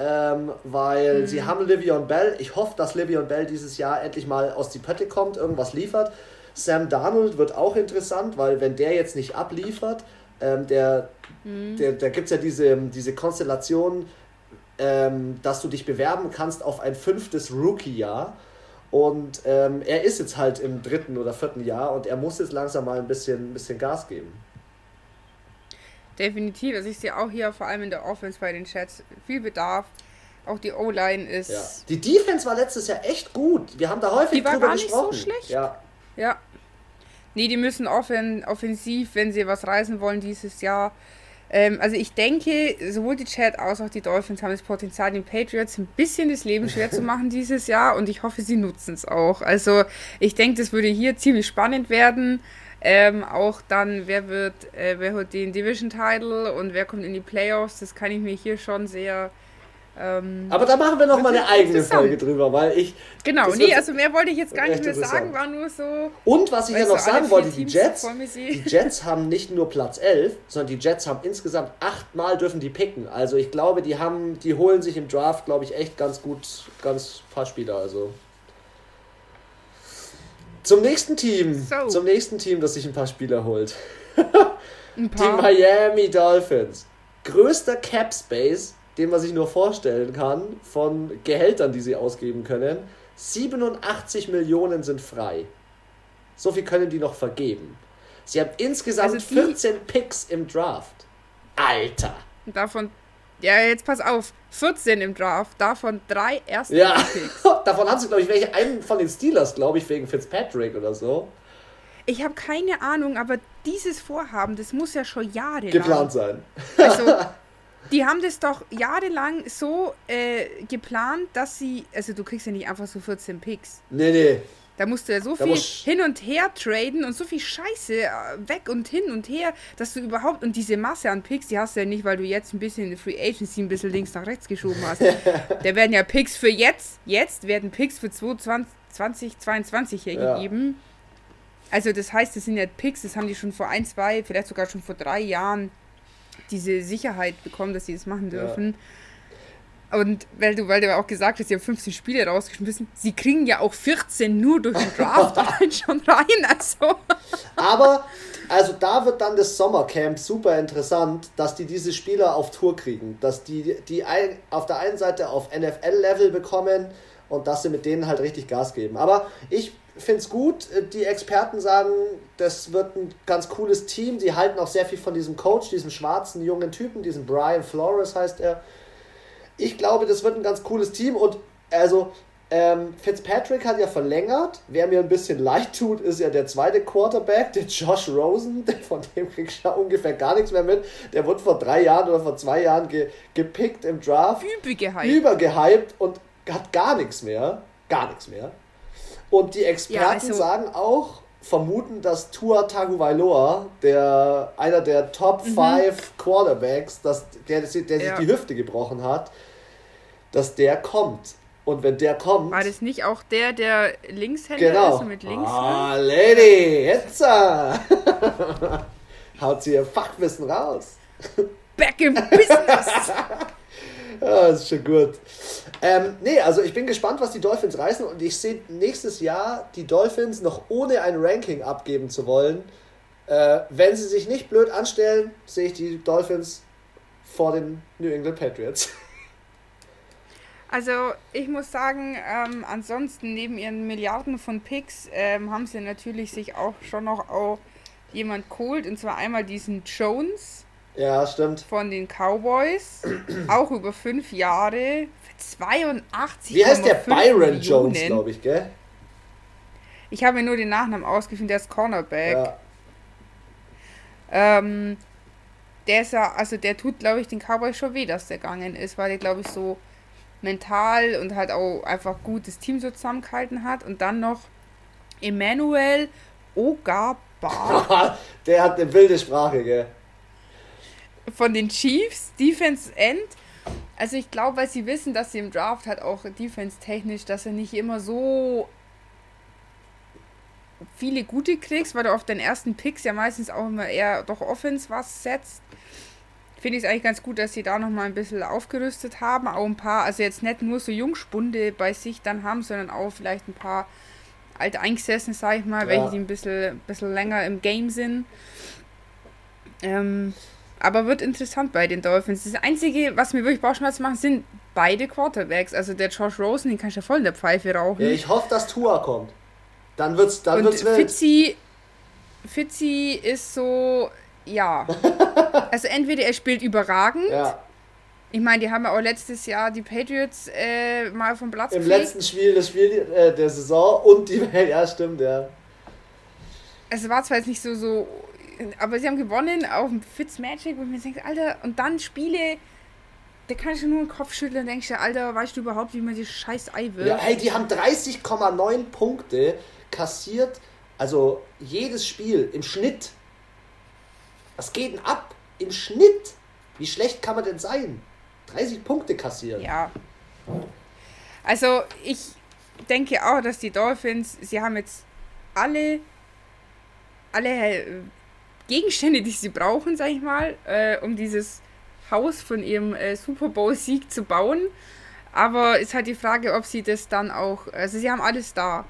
Ähm, weil mhm. sie haben Livion Bell. Ich hoffe, dass Livion Bell dieses Jahr endlich mal aus die Pötte kommt, irgendwas liefert. Sam Darnold wird auch interessant, weil wenn der jetzt nicht abliefert, ähm, der, mhm. der, da gibt es ja diese, diese Konstellation, ähm, dass du dich bewerben kannst auf ein fünftes Rookie-Jahr. Und ähm, er ist jetzt halt im dritten oder vierten Jahr und er muss jetzt langsam mal ein bisschen, ein bisschen Gas geben. Definitiv. Also ich sehe auch hier vor allem in der Offense bei den Chats viel Bedarf. Auch die O-Line ist. Ja. Die Defense war letztes Jahr echt gut. Wir haben da häufig die war drüber gar nicht So schlecht. Ja. Ja. Nee, die müssen offen, offensiv, wenn sie was reißen wollen dieses Jahr, ähm, also ich denke, sowohl die Chat als auch die Dolphins haben das Potenzial, den Patriots ein bisschen das Leben schwer zu machen dieses Jahr und ich hoffe, sie nutzen es auch. Also ich denke, das würde hier ziemlich spannend werden. Ähm, auch dann, wer wird, äh, wer holt den Division Title und wer kommt in die Playoffs, das kann ich mir hier schon sehr. Ähm, Aber da machen wir noch mal eine eigene Folge drüber, weil ich. Genau, nee, also mehr wollte ich jetzt gar nicht mehr sagen, war nur so. Und was ich ja noch sagen wollte, die Jets, die Jets haben nicht nur Platz 11, sondern die Jets haben insgesamt achtmal dürfen die picken. Also ich glaube, die haben, die holen sich im Draft, glaube ich, echt ganz gut, ganz paar Spieler. Also. Zum nächsten Team. So. Zum nächsten Team, das sich ein paar Spieler holt. ein paar. Die Miami Dolphins. Größter Cap Space, den man sich nur vorstellen kann, von Gehältern, die sie ausgeben können. 87 Millionen sind frei. So viel können die noch vergeben. Sie haben insgesamt also 14 Picks im Draft. Alter. Davon ja, jetzt pass auf. 14 im Draft, davon drei erste ja. Picks. davon haben sie, glaube ich, welche einen von den Steelers, glaube ich, wegen Fitzpatrick oder so. Ich habe keine Ahnung, aber dieses Vorhaben, das muss ja schon jahrelang geplant sein. Also, die haben das doch jahrelang so äh, geplant, dass sie, also du kriegst ja nicht einfach so 14 Picks. Nee, nee. Da musst du ja so da viel hin und her traden und so viel Scheiße äh, weg und hin und her, dass du überhaupt, und diese Masse an Picks, die hast du ja nicht, weil du jetzt ein bisschen in der Free Agency ein bisschen links nach rechts geschoben hast. da werden ja Picks für jetzt, jetzt werden Picks für 2022 hier ja. gegeben. Also das heißt, das sind ja Picks, das haben die schon vor ein, zwei, vielleicht sogar schon vor drei Jahren diese Sicherheit bekommen, dass sie das machen dürfen. Ja. Und weil du, weil du auch gesagt hast, sie haben 15 Spiele rausgeschmissen, sie kriegen ja auch 14 nur durch den Draft schon rein. Also. Aber, also da wird dann das Sommercamp super interessant, dass die diese Spieler auf Tour kriegen. Dass die, die ein, auf der einen Seite auf NFL-Level bekommen und dass sie mit denen halt richtig Gas geben. Aber ich finde es gut, die Experten sagen, das wird ein ganz cooles Team. Sie halten auch sehr viel von diesem Coach, diesem schwarzen jungen Typen, diesem Brian Flores heißt er ich glaube, das wird ein ganz cooles Team und also ähm, Fitzpatrick hat ja verlängert. Wer mir ein bisschen leid tut, ist ja der zweite Quarterback, der Josh Rosen. Von dem krieg ich ja ungefähr gar nichts mehr mit. Der wurde vor drei Jahren oder vor zwei Jahren ge gepickt im Draft. Übergehypt. Übergehypt und hat gar nichts mehr. Gar nichts mehr. Und die Experten ja, also sagen auch, vermuten, dass Tua Tagovailoa, der einer der Top 5 mhm. Quarterbacks, dass der, der, der ja. sich die Hüfte gebrochen hat, dass der kommt. Und wenn der kommt. War das nicht auch der, der Linkshänder genau. ist mit links? Ah, Lady, jetzt! Haut sie ihr Fachwissen raus. Back in Business! ja, ist schon gut. Ähm, nee, also ich bin gespannt, was die Dolphins reißen und ich sehe nächstes Jahr die Dolphins noch ohne ein Ranking abgeben zu wollen. Äh, wenn sie sich nicht blöd anstellen, sehe ich die Dolphins vor den New England Patriots. Also ich muss sagen, ähm, ansonsten neben ihren Milliarden von Picks ähm, haben sie natürlich sich auch schon noch auch jemand geholt und zwar einmal diesen Jones. Ja, stimmt. Von den Cowboys. auch über fünf Jahre. Für 82. Wie heißt der Byron Millionen. Jones, glaube ich, gell? Ich habe mir nur den Nachnamen ausgefunden, der ist Cornerback. Ja. Ähm, der ist ja, also der tut, glaube ich, den Cowboys schon weh, dass der gegangen ist, weil der, glaube ich, so mental und halt auch einfach gutes Team so zusammengehalten hat. Und dann noch Emmanuel Ogaba. der hat eine wilde Sprache, gell? Von den Chiefs, Defense End. Also ich glaube, weil sie wissen, dass sie im Draft halt auch defense-technisch, dass er nicht immer so viele gute kriegst, weil du auf den ersten Picks ja meistens auch immer eher doch Offense was setzt finde ich es eigentlich ganz gut, dass sie da nochmal ein bisschen aufgerüstet haben. Auch ein paar, also jetzt nicht nur so Jungspunde bei sich dann haben, sondern auch vielleicht ein paar alte Eingesessen, sag ich mal, ja. welche die ein bisschen, bisschen länger im Game sind. Ähm, aber wird interessant bei den Dolphins. Das Einzige, was mir wirklich Bauchschmerzen macht, sind beide Quarterbacks. Also der Josh Rosen, den kannst du ja voll in der Pfeife rauchen. Ja, ich hoffe, dass Tua kommt. Dann wird's, dann Und wird's wild. Fitzi, Fitzi ist so, ja. also entweder er spielt überragend. Ja. Ich meine, die haben ja auch letztes Jahr die Patriots äh, mal vom Platz Im gekriegt. letzten Spiel, das Spiel äh, der Saison und die, ja stimmt, ja. Es war zwar jetzt nicht so, so, aber sie haben gewonnen auf dem Fitzmagic, wo ich mir denke, Alter, und dann Spiele, da kann ich nur den Kopf schütteln und denkst dir, Alter, weißt du überhaupt, wie man die scheiß Ei wird? Ja, ey, die haben 30,9 Punkte kassiert Also jedes Spiel im Schnitt. Was geht denn ab? Im Schnitt. Wie schlecht kann man denn sein? 30 Punkte kassieren. Ja. Also ich denke auch, dass die Dolphins, sie haben jetzt alle, alle äh, Gegenstände, die sie brauchen, sag ich mal, äh, um dieses Haus von ihrem äh, Super Bowl-Sieg zu bauen. Aber ist halt die Frage, ob sie das dann auch, also sie haben alles da.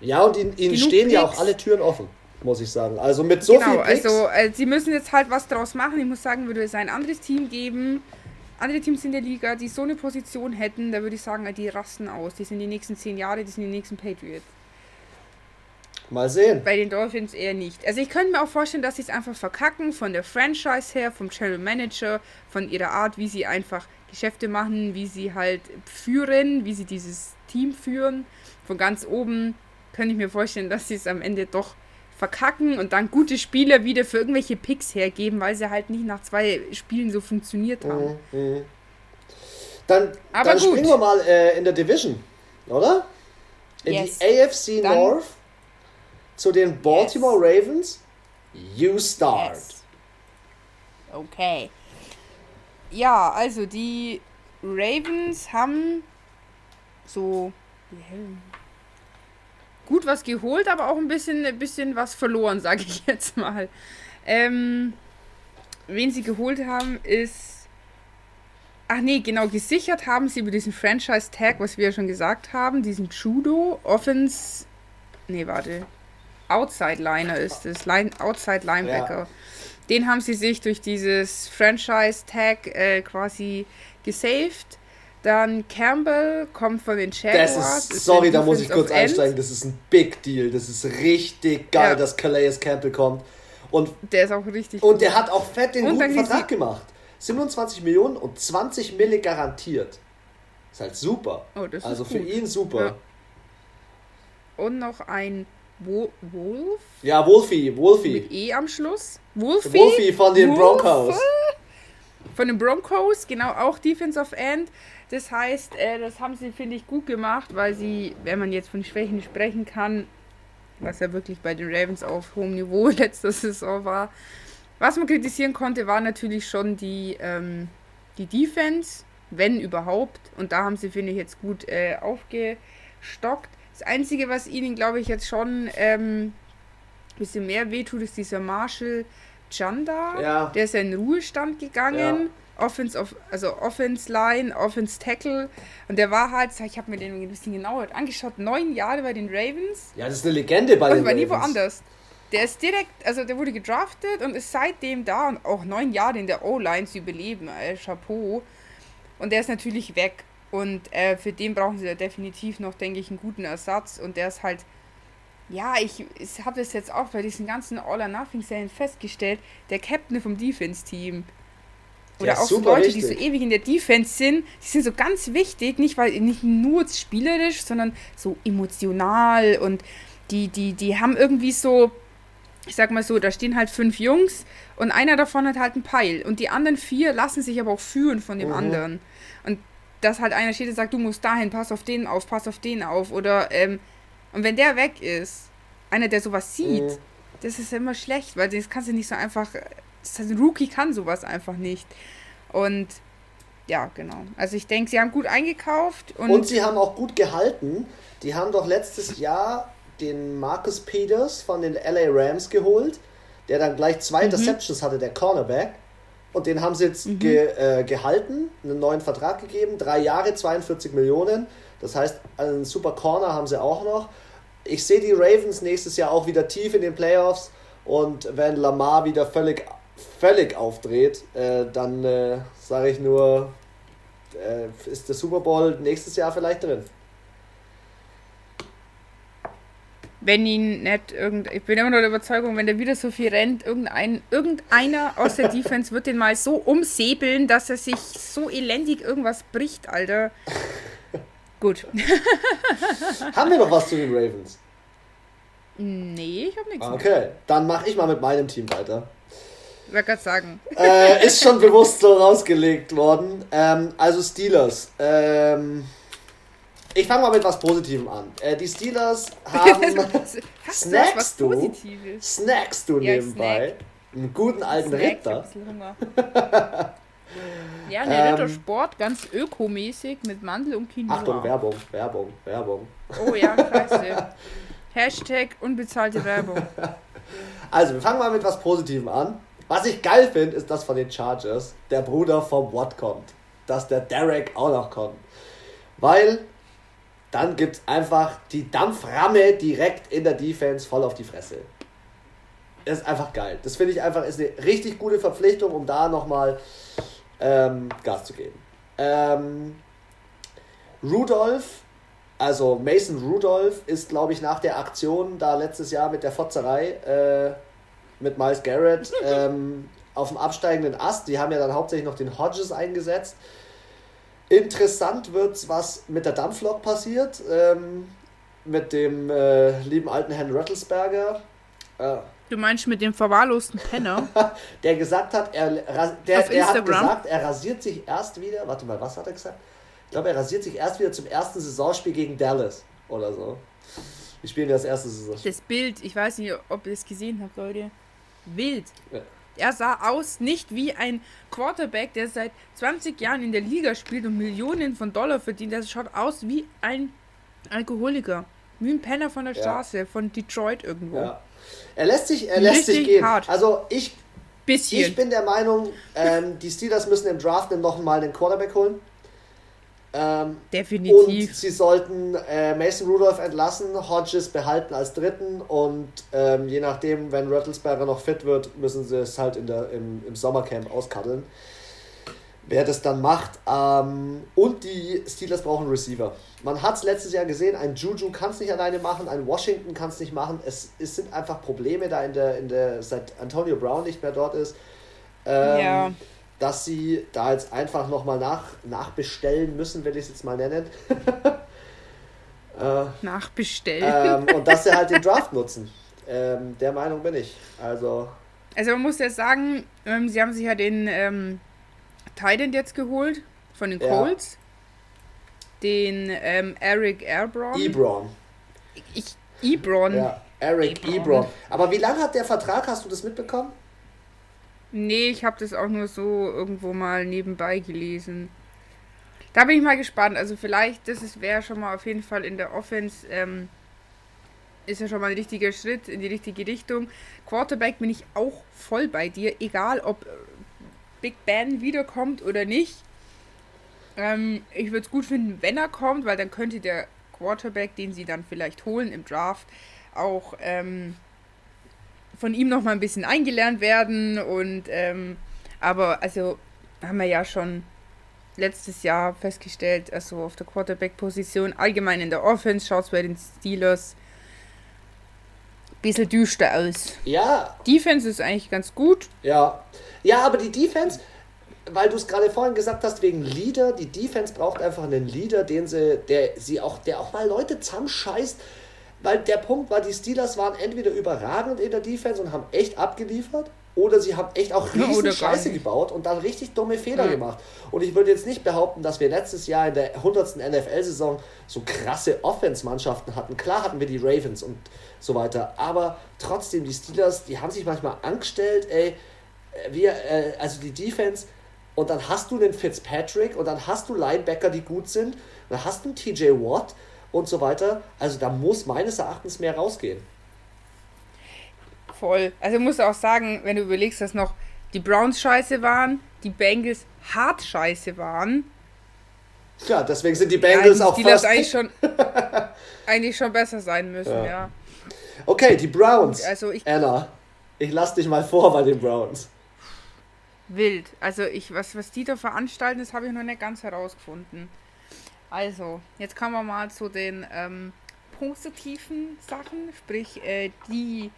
Ja, und ihnen, ihnen stehen Picks. ja auch alle Türen offen, muss ich sagen. Also mit so genau, viel Picks. also äh, sie müssen jetzt halt was draus machen. Ich muss sagen, würde es ein anderes Team geben, andere Teams in der Liga, die so eine Position hätten, da würde ich sagen, die rasten aus. Die sind die nächsten zehn Jahre, die sind die nächsten Patriots. Mal sehen. Bei den Dolphins eher nicht. Also ich könnte mir auch vorstellen, dass sie es einfach verkacken von der Franchise her, vom General Manager, von ihrer Art, wie sie einfach Geschäfte machen, wie sie halt führen, wie sie dieses Team führen. Von ganz oben könnte ich mir vorstellen, dass sie es am Ende doch verkacken und dann gute Spieler wieder für irgendwelche Picks hergeben, weil sie halt nicht nach zwei Spielen so funktioniert haben. Mhm. mhm. Dann, dann springen wir mal äh, in der Division, oder? In yes. die AFC dann, North zu den Baltimore yes. Ravens. You start. Yes. Okay. Ja, also die Ravens haben so gut was geholt, aber auch ein bisschen, ein bisschen was verloren, sage ich jetzt mal. Ähm, wen sie geholt haben, ist. Ach nee, genau, gesichert haben sie über diesen Franchise-Tag, was wir ja schon gesagt haben, diesen Judo, Offense. Nee, warte. Outside Liner ist es, Line, Outside Linebacker. Ja. Den haben sie sich durch dieses Franchise-Tag äh, quasi gesaved. Dann Campbell kommt von den Jaguars. Das ist, sorry, da muss ich kurz einsteigen. Das ist ein Big Deal. Das ist richtig geil, ja. dass Calais Campbell kommt. Und der ist auch richtig Und gut. der hat auch fett den und guten Vertrag gemacht. 27 Millionen und 20 Mille garantiert. Ist halt super. Oh, also für ihn super. Ja. Und noch ein Wo Wolf? Ja, Wolfie, Wolfie. Mit E am Schluss. Wolfie? Wolfie von den Wolf? Broncos. Von den Broncos, genau, auch Defensive End. Das heißt, äh, das haben sie, finde ich, gut gemacht, weil sie, wenn man jetzt von Schwächen sprechen kann, was ja wirklich bei den Ravens auf hohem Niveau letzter Saison war, was man kritisieren konnte, war natürlich schon die, ähm, die Defense, wenn überhaupt. Und da haben sie, finde ich, jetzt gut äh, aufgestockt. Das Einzige, was ihnen, glaube ich, jetzt schon ähm, ein bisschen mehr wehtut, ist dieser Marshall Chanda. Ja. Der ist ja in den Ruhestand gegangen. Ja. Offense, of, also Offense Line, Offense Tackle. Und der war halt, ich habe mir den ein bisschen genauer angeschaut, neun Jahre bei den Ravens. Ja, das ist eine Legende bei den war nie woanders. Der ist direkt, also der wurde gedraftet und ist seitdem da und auch neun Jahre in der O-Line zu überleben. Äh, Chapeau. Und der ist natürlich weg. Und äh, für den brauchen sie definitiv noch, denke ich, einen guten Ersatz. Und der ist halt, ja, ich, ich habe das jetzt auch bei diesen ganzen All-or-Nothing-Serien festgestellt, der Captain vom Defense-Team oder auch Leute, wichtig. die so ewig in der Defense sind, die sind so ganz wichtig, nicht weil nicht nur spielerisch, sondern so emotional und die, die, die haben irgendwie so, ich sag mal so, da stehen halt fünf Jungs und einer davon hat halt einen Peil und die anderen vier lassen sich aber auch führen von dem mhm. anderen. Und dass halt einer steht und sagt, du musst dahin, pass auf den auf, pass auf den auf oder ähm, und wenn der weg ist, einer, der sowas sieht, mhm. das ist ja immer schlecht, weil das kannst du nicht so einfach das heißt, ein Rookie kann sowas einfach nicht. Und ja, genau. Also ich denke, sie haben gut eingekauft. Und, und sie haben auch gut gehalten. Die haben doch letztes Jahr den Marcus Peters von den LA Rams geholt, der dann gleich zwei mhm. Interceptions hatte, der Cornerback. Und den haben sie jetzt mhm. ge, äh, gehalten, einen neuen Vertrag gegeben, drei Jahre, 42 Millionen. Das heißt, einen super Corner haben sie auch noch. Ich sehe die Ravens nächstes Jahr auch wieder tief in den Playoffs. Und wenn Lamar wieder völlig völlig aufdreht, äh, dann äh, sage ich nur, äh, ist der Super Bowl nächstes Jahr vielleicht drin. Wenn ihn nicht irgend. Ich bin immer noch der Überzeugung, wenn der wieder so viel rennt, irgendein, irgendeiner aus der Defense wird den mal so umsäbeln, dass er sich so elendig irgendwas bricht, Alter. Gut. Haben wir noch was zu den Ravens? Nee, ich habe nichts. Okay, dann mache ich mal mit meinem Team weiter. Wer kann sagen? Äh, ist schon bewusst so rausgelegt worden. Ähm, also Steelers. Ähm, ich fange mal mit was Positivem an. Äh, die Steelers haben. Snackst du? Positives? Snackst du Ja, nebenbei? Einen guten alten Snack, Ritter. ja, eine Ähm, Rittersport, ganz ökomäßig mit Mandel und Quinoa. Achtung, Werbung, Werbung, Werbung. Oh ja, scheiße. Hashtag unbezahlte Werbung. Also, wir fangen mal mit was Positivem an. Was ich geil finde, ist, dass von den Chargers der Bruder vom Watt kommt. Dass der Derek auch noch kommt. Weil dann gibt es einfach die Dampframme direkt in der Defense voll auf die Fresse. Das ist einfach geil. Das finde ich einfach ist eine richtig gute Verpflichtung, um da nochmal ähm, Gas zu geben. Ähm, Rudolph, also Mason Rudolph, ist, glaube ich, nach der Aktion da letztes Jahr mit der Fotzerei äh, mit Miles Garrett ähm, auf dem absteigenden Ast. Die haben ja dann hauptsächlich noch den Hodges eingesetzt. Interessant wird's, was mit der Dampflok passiert. Ähm, mit dem äh, lieben alten Herrn Rattlesberger. Äh, Du meinst mit dem verwahrlosten Penner? der gesagt hat, er, der, Auf der hat gesagt, er rasiert sich erst wieder. Warte mal, was hat er gesagt? Ich glaube, er rasiert sich erst wieder zum ersten Saisonspiel gegen Dallas oder so. Die spielen ja das erste Saisonspiel. Das Bild, ich weiß nicht, ob ihr es gesehen habt, Leute. Wild. Ja. Er sah aus nicht wie ein Quarterback, der seit 20 Jahren in der Liga spielt und Millionen von Dollar verdient. Er schaut aus wie ein Alkoholiker. Wie ein Penner von der Ja. Straße, von Detroit irgendwo. Ja. Er lässt sich, er lässt sich gehen. hart. Also ich, Bisschen. ich bin der Meinung, ähm, die Steelers müssen im Draft noch mal einen Quarterback holen. Ähm, und Definitiv. sie sollten äh, Mason Rudolph entlassen, Hodges behalten als dritten und ähm, je nachdem, wenn Rattlesberger noch fit wird, müssen sie es halt in der, im, im Sommercamp auskaddeln. Wer das dann macht. Ähm, und die Steelers brauchen Receiver. Man hat es letztes Jahr gesehen, ein Juju kann es nicht alleine machen, ein Washington kann es nicht machen. Es, es sind einfach Probleme da in der, in der, seit Antonio Brown nicht mehr dort ist. Ähm, Ja. Dass sie da jetzt einfach nochmal nach, nachbestellen müssen, will ich es jetzt mal nennen. äh, Nachbestellen. ähm, und dass sie halt den Draft nutzen. Ähm, der Meinung bin ich. Also, Also man muss ja sagen, ähm, sie haben sich ja den ähm, Titan jetzt geholt von den Ja. Colts. Den ähm, Eric Airbron. Ebron. Ich, Ebron. Ja, Eric Ebron. Ebron. Aber wie lange hat der Vertrag? Hast du das mitbekommen? Nee, ich habe das auch nur so irgendwo mal nebenbei gelesen. Da bin ich mal gespannt. Also vielleicht, das wäre schon mal auf jeden Fall in der Offense, ähm, ist ja schon mal ein richtiger Schritt in die richtige Richtung. Quarterback bin ich auch voll bei dir, egal ob äh, Big Ben wiederkommt oder nicht. Ähm, ich würde es gut finden, wenn er kommt, weil dann könnte der Quarterback, den sie dann vielleicht holen im Draft, auch ähm, von ihm noch mal ein bisschen eingelernt werden und ähm, aber also haben wir ja schon letztes Jahr festgestellt, also auf der Quarterback-Position, allgemein in der Offense schaut es bei den Steelers ein bisschen düster aus. Ja, Defense ist eigentlich ganz gut. ja. Ja, aber die Defense, weil du es gerade vorhin gesagt hast, wegen Leader, die Defense braucht einfach einen Leader, den sie, der sie auch, der auch mal Leute zusammenscheißt. Weil der Punkt war, die Steelers waren entweder überragend in der Defense und haben echt abgeliefert, oder sie haben echt auch riesen Scheiße gebaut und dann richtig dumme Fehler Ja. gemacht. Und ich würde jetzt nicht behaupten, dass wir letztes Jahr in der 100. NFL-Saison so krasse Offense-Mannschaften hatten. Klar hatten wir die Ravens und so weiter, aber trotzdem, die Steelers, die haben sich manchmal angestellt, ey, wir, äh, also die Defense, und dann hast du den Fitzpatrick und dann hast du Linebacker, die gut sind, dann hast du einen TJ Watt und so weiter. Also da muss meines Erachtens mehr rausgehen. Voll. Also muss auch sagen, wenn du überlegst, dass noch die Browns scheiße waren, die Bengals hart scheiße waren. Ja, deswegen sind die Bengals ja, die auch Steelers first eigentlich schon, eigentlich schon besser sein müssen, Ja. ja. Okay, die Browns. Also ich Anna, ich lass dich mal vor bei den Browns. wild. Also ich, was, was die da veranstalten, das habe ich noch nicht ganz herausgefunden. Also, jetzt kommen wir mal zu den ähm, positiven Sachen, sprich äh, die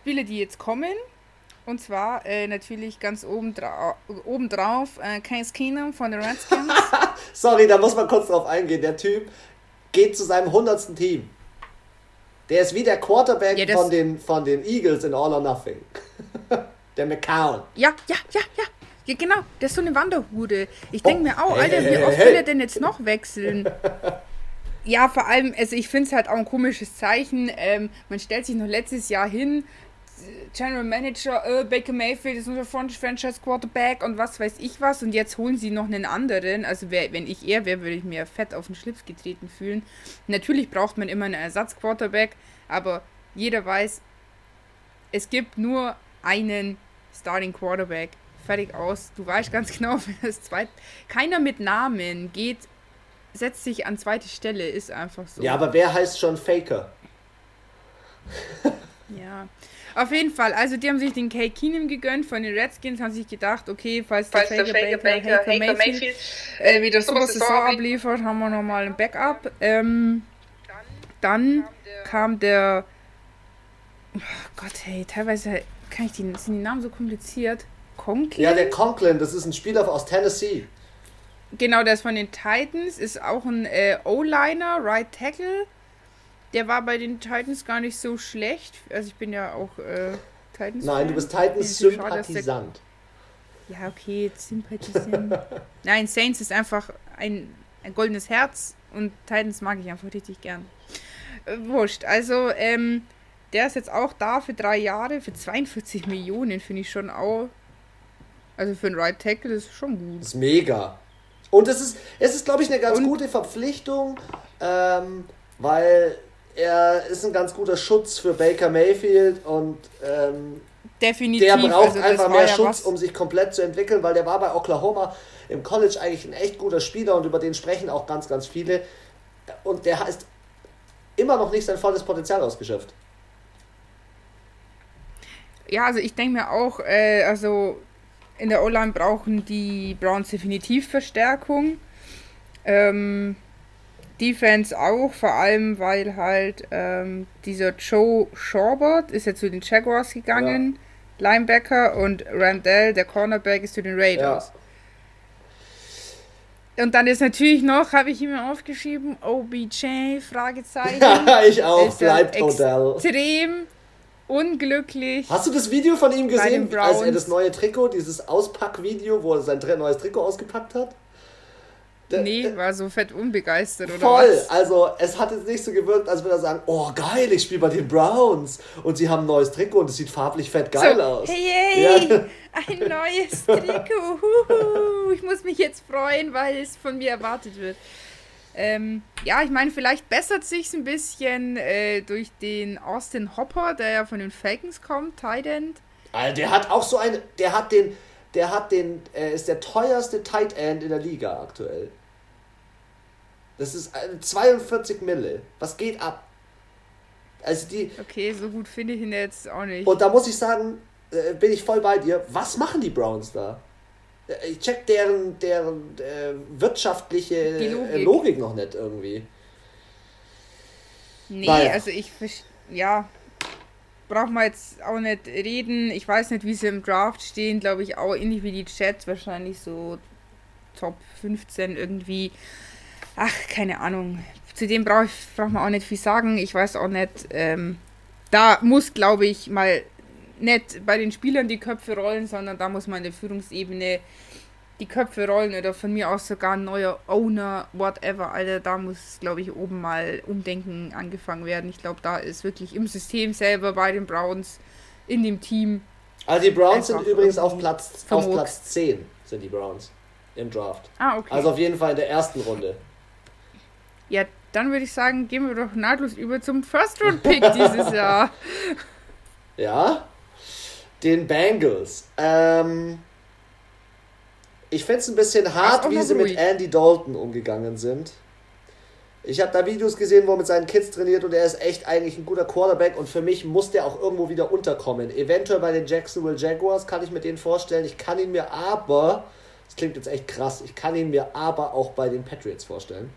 Spiele, die jetzt kommen. Und zwar äh, natürlich ganz oben drau obendrauf äh, Case Keenum von den Redskins. Sorry, da muss man kurz drauf eingehen. Der Typ geht zu seinem 100. Team. Der ist wie der Quarterback Ja, von, den, von den Eagles in All or Nothing. der McCown. ja, ja, ja, ja. Ja, genau. Der ist so eine Wanderhude. Ich denke Oh, mir auch, hey, Alter, wie oft hey, will er denn jetzt noch wechseln? Ja, vor allem, also ich finde es halt auch ein komisches Zeichen. Ähm, man stellt sich noch letztes Jahr hin, General Manager, äh, Baker Mayfield ist unser Franchise Quarterback und was weiß ich was und jetzt holen sie noch einen anderen. Also wer, wenn ich er wäre, würde ich mir fett auf den Schlips getreten fühlen. Natürlich braucht man immer einen Ersatz-Quarterback, aber jeder weiß, es gibt nur einen Starting Quarterback. Fertig aus. Du weißt ganz genau, wenn das zweite. Keiner mit Namen geht, setzt sich an zweite Stelle, ist einfach so. Ja, aber wer heißt schon Faker? ja. Auf jeden Fall, also die haben sich den Kay Keenum gegönnt von den Redskins, haben sich gedacht, okay, falls, falls der Faker, Baker, Baker, Baker Mayfield, Mayfield äh, wieder super Saison abliefert, haben wir nochmal ein Backup. Ähm, dann kam der, oh Gott, hey, teilweise kann ich die, sind die Namen so kompliziert. Conklin? Ja, der Conklin, das ist ein Spieler aus Tennessee. Genau, der ist von den Titans, ist auch ein äh, O-Liner, Right Tackle. Der war bei den Titans gar nicht so schlecht. Also ich bin ja auch äh, Titans. Nein, du bist Titans-Sympathisant. Ja, okay, Sympathisant. Nein, Saints ist einfach ein, ein goldenes Herz und Titans mag ich einfach richtig gern. Äh, wurscht. Also, ähm, der ist jetzt auch da für drei Jahre, für 42 Millionen, finde ich schon auch. Also für einen Right Tackle ist schon gut. Das ist mega. Und es ist, es ist glaube ich, eine ganz und gute Verpflichtung, ähm, weil er ist ein ganz guter Schutz für Baker Mayfield und ähm, Definitiv. der braucht also einfach mehr ja Schutz, was. um sich komplett zu entwickeln, weil der war bei Oklahoma im College eigentlich ein echt guter Spieler und über den sprechen auch ganz, ganz viele. Und der heißt immer noch nicht sein volles Potenzial ausgeschöpft. Ja, also ich denke mir auch, äh, also in der O-Line brauchen die Browns definitiv Verstärkung. Ähm, Defense auch, vor allem weil halt ähm, dieser Joe Shorbert ist ja zu den Jaguars gegangen, ja. Linebacker, und Randall, der Cornerback, ist zu den Raiders. Ja. Und dann ist natürlich noch, habe ich mir aufgeschrieben, OBJ, Fragezeichen. Ja, ich auch, bleibt Odell. Extrem unglücklich. Hast du das Video von ihm gesehen, als er das neue Trikot, dieses Auspackvideo, wo er sein neues Trikot ausgepackt hat? Der, nee, war so fett unbegeistert, oder Voll, also es hat jetzt nicht so gewirkt, als würde er sagen, oh geil, ich spiele bei den Browns und sie haben ein neues Trikot und es sieht farblich fett geil so, aus. Hey, hey, ja. ein neues Trikot, Huhu. ich muss mich jetzt freuen, weil es von mir erwartet wird. Ähm, ja, ich meine, vielleicht bessert sich ein bisschen äh, durch den Austin Hopper, der ja von den Falcons kommt, Tight End. Also der hat auch so eine, der hat den, der hat den, äh, ist der teuerste Tight End in der Liga aktuell. Das ist 42 Mille. Was geht ab? Also die. Okay, so gut finde ich ihn jetzt auch nicht. Und da muss ich sagen, äh, bin ich voll bei dir. Was machen die Browns da? Äh, ich check deren, deren äh, wirtschaftliche Logik. Logik. noch nicht irgendwie. Nee, naja. also ich ja, braucht man jetzt auch nicht reden. Ich weiß nicht, wie sie im Draft stehen, glaube ich auch ähnlich wie die Chats, wahrscheinlich so Top 15 irgendwie. Ach, keine Ahnung. Zu dem braucht brauch man auch nicht viel sagen. Ich weiß auch nicht. Ähm, da muss, glaube ich, mal nicht bei den Spielern die Köpfe rollen, sondern da muss man in der Führungsebene die Köpfe rollen oder von mir aus sogar ein neuer Owner, whatever, Alter, da muss, glaube ich, oben mal Umdenken angefangen werden. Ich glaube, da ist wirklich im System selber bei den Browns, in dem Team. Also die Browns sind übrigens auf Platz, auf Platz 10, sind die Browns im Draft. Ah, okay. Also auf jeden Fall in der ersten Runde. Ja, dann würde ich sagen, gehen wir doch nahtlos über zum First-Round-Pick dieses Jahr. Ja, den Bengals. Ähm, ich finde es ein bisschen hart, wie sie mit Andy Dalton umgegangen sind. Ich habe da Videos gesehen, wo er mit seinen Kids trainiert und er ist echt eigentlich ein guter Quarterback und für mich muss der auch irgendwo wieder unterkommen. Eventuell bei den Jacksonville Jaguars kann ich mir den vorstellen. Ich kann ihn mir aber, das klingt jetzt echt krass, ich kann ihn mir aber auch bei den Patriots vorstellen.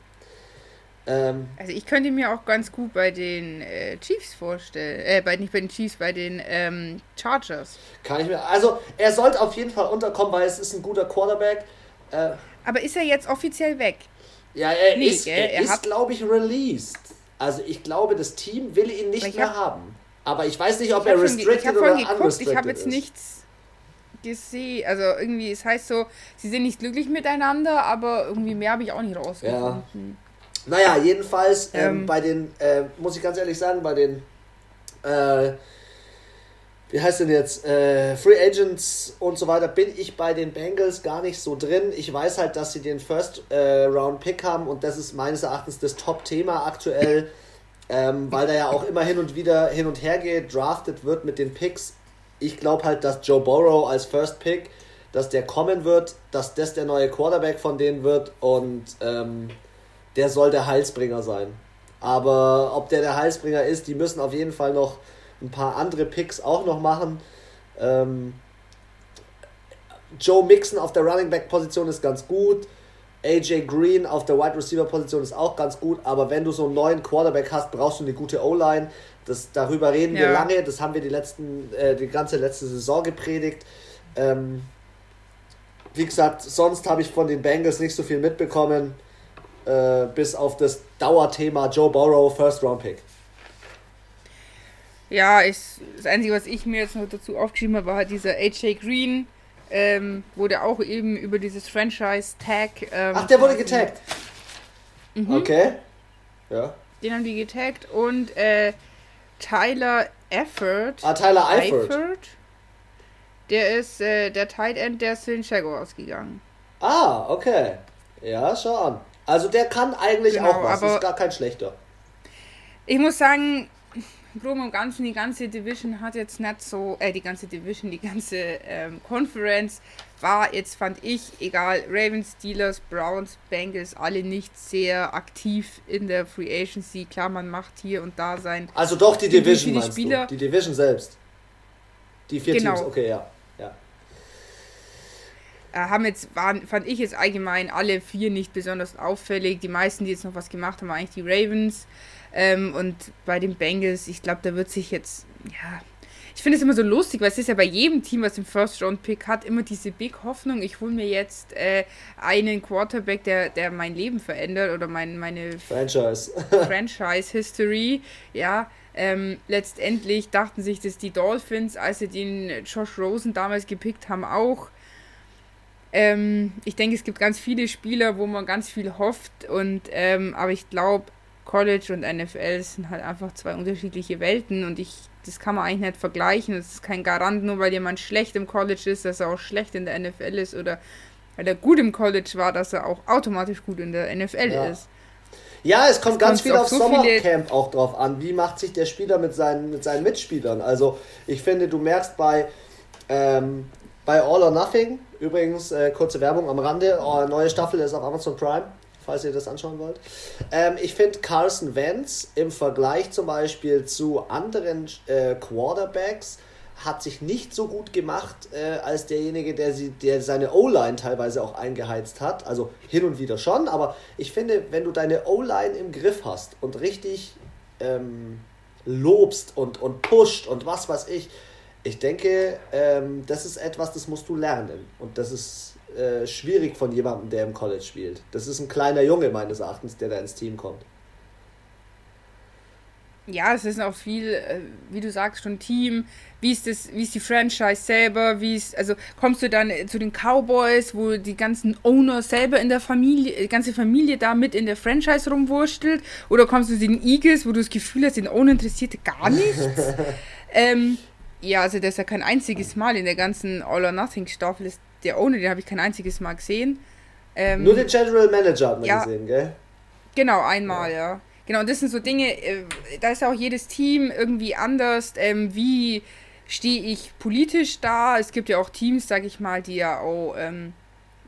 Ähm, also ich könnte mir auch ganz gut bei den äh, Chiefs vorstellen, äh, bei, nicht bei den Chiefs, bei den ähm, Chargers. Kann ich mir, also er sollte auf jeden Fall unterkommen, weil es ist ein guter Quarterback. Äh, Aber ist er jetzt offiziell weg? Ja, er nee, ist, er, er ist glaube ich, released. Also ich glaube, das Team will ihn nicht mehr hab, haben. Aber ich weiß nicht, ob er restricted oder geguckt, unrestricted Ich habe jetzt nichts gesehen. Also irgendwie, es heißt so, sie sind nicht glücklich miteinander, aber irgendwie mehr habe ich auch nicht rausgefunden. Ja. Naja, jedenfalls ähm, ähm, bei den, äh, muss ich ganz ehrlich sagen, bei den, äh, wie heißt denn jetzt, äh, Free Agents und so weiter, bin ich bei den Bengals gar nicht so drin. Ich weiß halt, dass sie den First äh, Round Pick haben und das ist meines Erachtens das Top-Thema aktuell, ähm, weil da ja auch immer hin und wieder hin und her gedraftet wird mit den Picks. Ich glaube halt, dass Joe Burrow als First Pick, dass der kommen wird, dass das der neue Quarterback von denen wird und ähm, der soll der Heilsbringer sein. Aber ob der der Heilsbringer ist, die müssen auf jeden Fall noch ein paar andere Picks auch noch machen. Ähm, Joe Mixon auf der Running Back Position ist ganz gut. AJ Green auf der Wide Receiver Position ist auch ganz gut, aber wenn du so einen neuen Quarterback hast, brauchst du eine gute O-Line. Das, darüber reden ja. wir lange, das haben wir die, letzten, äh, die ganze letzte Saison gepredigt. Ähm, wie gesagt, sonst habe ich von den Bengals nicht so viel mitbekommen. Äh, bis auf das Dauerthema Joe Burrow First Round Pick. Ja, ich, das Einzige, was ich mir jetzt noch dazu aufgeschrieben habe, war halt dieser AJ Green, ähm, wurde auch eben über dieses Franchise-Tag. Ähm, Ach, der wurde getaggt. Mhm. Okay. Ja. Den haben die getaggt und äh, Tyler Effort. Ah, Tyler Eifert. Eifert der ist äh, der Tight End, der ist zu den Jaguars ausgegangen. Ah, okay. Ja, schau an. Also der kann eigentlich genau, auch was, ist gar kein schlechter. Ich muss sagen, Grob und Ganzen, die ganze Division hat jetzt nicht so, äh, die ganze Division, die ganze ähm, Conference war jetzt, fand ich, egal, Ravens, Steelers, Browns, Bengals, alle nicht sehr aktiv in der Free Agency. Klar, man macht hier und da sein. Also doch die Division, die Spieler. Du? Die Division selbst. Die vier genau. Teams, okay, ja. Äh, haben jetzt, waren, fand ich jetzt allgemein alle vier nicht besonders auffällig. Die meisten, die jetzt noch was gemacht haben, waren eigentlich die Ravens. Ähm, und bei den Bengals, ich glaube, da wird sich jetzt, ja, ich finde es immer so lustig, weil es ist ja bei jedem Team, was den First-Round-Pick hat, immer diese Big Hoffnung, ich hole mir jetzt äh, einen Quarterback, der, der mein Leben verändert oder mein, meine Franchise. Franchise-History. Ja, ähm, letztendlich dachten sich das die Dolphins, als sie den Josh Rosen damals gepickt haben, auch. Ähm, ich denke, es gibt ganz viele Spieler, wo man ganz viel hofft. Und ähm, aber ich glaube, College und NFL sind halt einfach zwei unterschiedliche Welten und ich, das kann man eigentlich nicht vergleichen. Das ist kein Garant, nur weil jemand schlecht im College ist, dass er auch schlecht in der NFL ist oder weil er gut im College war, dass er auch automatisch gut in der NFL ja. ist. Ja, es kommt das ganz viel auf so Sommercamp auch drauf an. Wie macht sich der Spieler mit seinen, mit seinen Mitspielern? Also ich finde, du merkst bei, ähm, bei All or Nothing, übrigens, äh, kurze Werbung am Rande, oh, neue Staffel ist auf Amazon Prime, falls ihr das anschauen wollt. Ähm, ich finde Carson Wentz im Vergleich zum Beispiel zu anderen äh, Quarterbacks hat sich nicht so gut gemacht äh, als derjenige, der, sie, der seine O-Line teilweise auch eingeheizt hat. Also hin und wieder schon, aber ich finde, wenn du deine O-Line im Griff hast und richtig ähm, lobst und, und pusht und was weiß ich, ich denke, ähm, das ist etwas, das musst du lernen. Und das ist äh, schwierig von jemandem, der im College spielt. Das ist ein kleiner Junge meines Erachtens, der da ins Team kommt. Ja, es ist auch viel, äh, wie du sagst, schon Team. Wie ist das, wie ist die Franchise selber? Wie ist, also kommst du dann zu den Cowboys, wo die ganzen Owner selber in der Familie, die ganze Familie da mit in der Franchise rumwurstelt? Oder kommst du zu den Eagles, wo du das Gefühl hast, den Owner interessiert gar nichts? ähm, ja, also der ist ja kein einziges Mal in der ganzen All or Nothing Staffel ist der ohne, den habe ich kein einziges Mal gesehen. Ähm, Nur den General Manager hat man ja, gesehen, gell? Genau, einmal, ja. ja. Genau, und das sind so Dinge, äh, da ist ja auch jedes Team irgendwie anders. Ähm, wie stehe ich politisch da? Es gibt ja auch Teams, sag ich mal, die ja auch, ähm,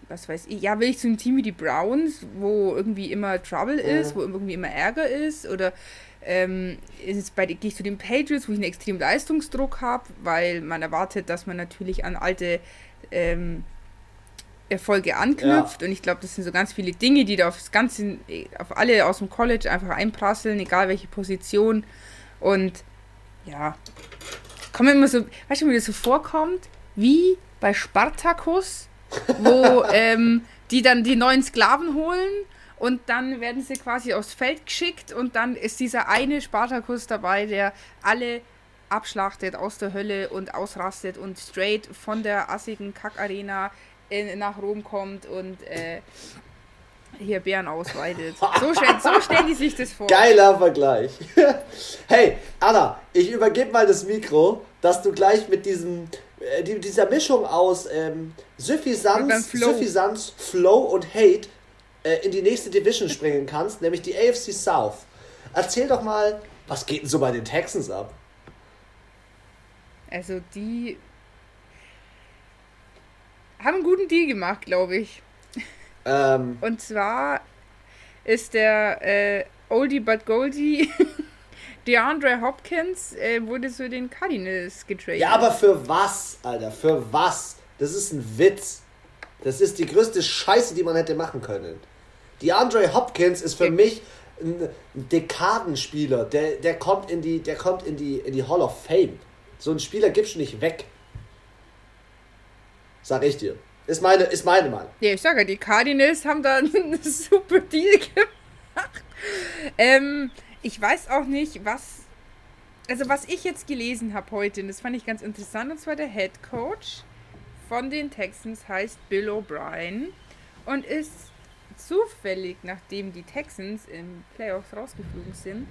was weiß ich, ja, will ich zu einem Team wie die Browns, wo irgendwie immer Trouble ist, mhm. wo irgendwie immer Ärger ist? Oder ähm, ist bei, gehe ich zu den Patriots, wo ich einen extremen Leistungsdruck habe, weil man erwartet, dass man natürlich an alte ähm, Erfolge anknüpft. Ja. Und ich glaube, das sind so ganz viele Dinge, die da auf das Ganze, auf alle aus dem College einfach einprasseln, egal welche Position. Und ja, kommt immer so, weißt du, wie das so vorkommt, wie bei Spartacus, wo ähm, die dann die neuen Sklaven holen und dann werden sie quasi aufs Feld geschickt und dann ist dieser eine Spartakus dabei, der alle abschlachtet aus der Hölle und ausrastet und straight von der assigen Kackarena in, nach Rom kommt und äh, hier Bären ausweidet. So, stell, so stellen die sich das vor. Geiler Vergleich. hey, Anna, ich übergebe mal das Mikro, dass du gleich mit diesem äh, dieser Mischung aus ähm, Suffisanz, Flow. Suffisanz, Flow und Hate äh, in die nächste Division springen kannst, nämlich die AFC South. Erzähl doch mal, was geht denn so bei den Texans ab? Also die haben einen guten Deal gemacht, glaube ich. Ähm. Und zwar ist der äh, Oldie but Goldie DeAndre Hopkins äh, wurde zu den Cardinals getradet. Ja, aber für was, Alter? Für was? Das ist ein Witz. Das ist die größte Scheiße, die man hätte machen können. DeAndre Hopkins ist für mich ein Dekadenspieler. Der, der kommt, in die, der kommt in, die, in die Hall of Fame. So einen Spieler gibst du nicht weg. Sag ich dir. Ist meine, ist meine Meinung. Ja, ich sage, die Cardinals haben da einen super Deal gemacht. Ähm, ich weiß auch nicht, was. Also, was ich jetzt gelesen habe heute, und das fand ich ganz interessant, und zwar der Head Coach von den Texans heißt Bill O'Brien und ist zufällig, nachdem die Texans im Playoffs rausgeflogen sind,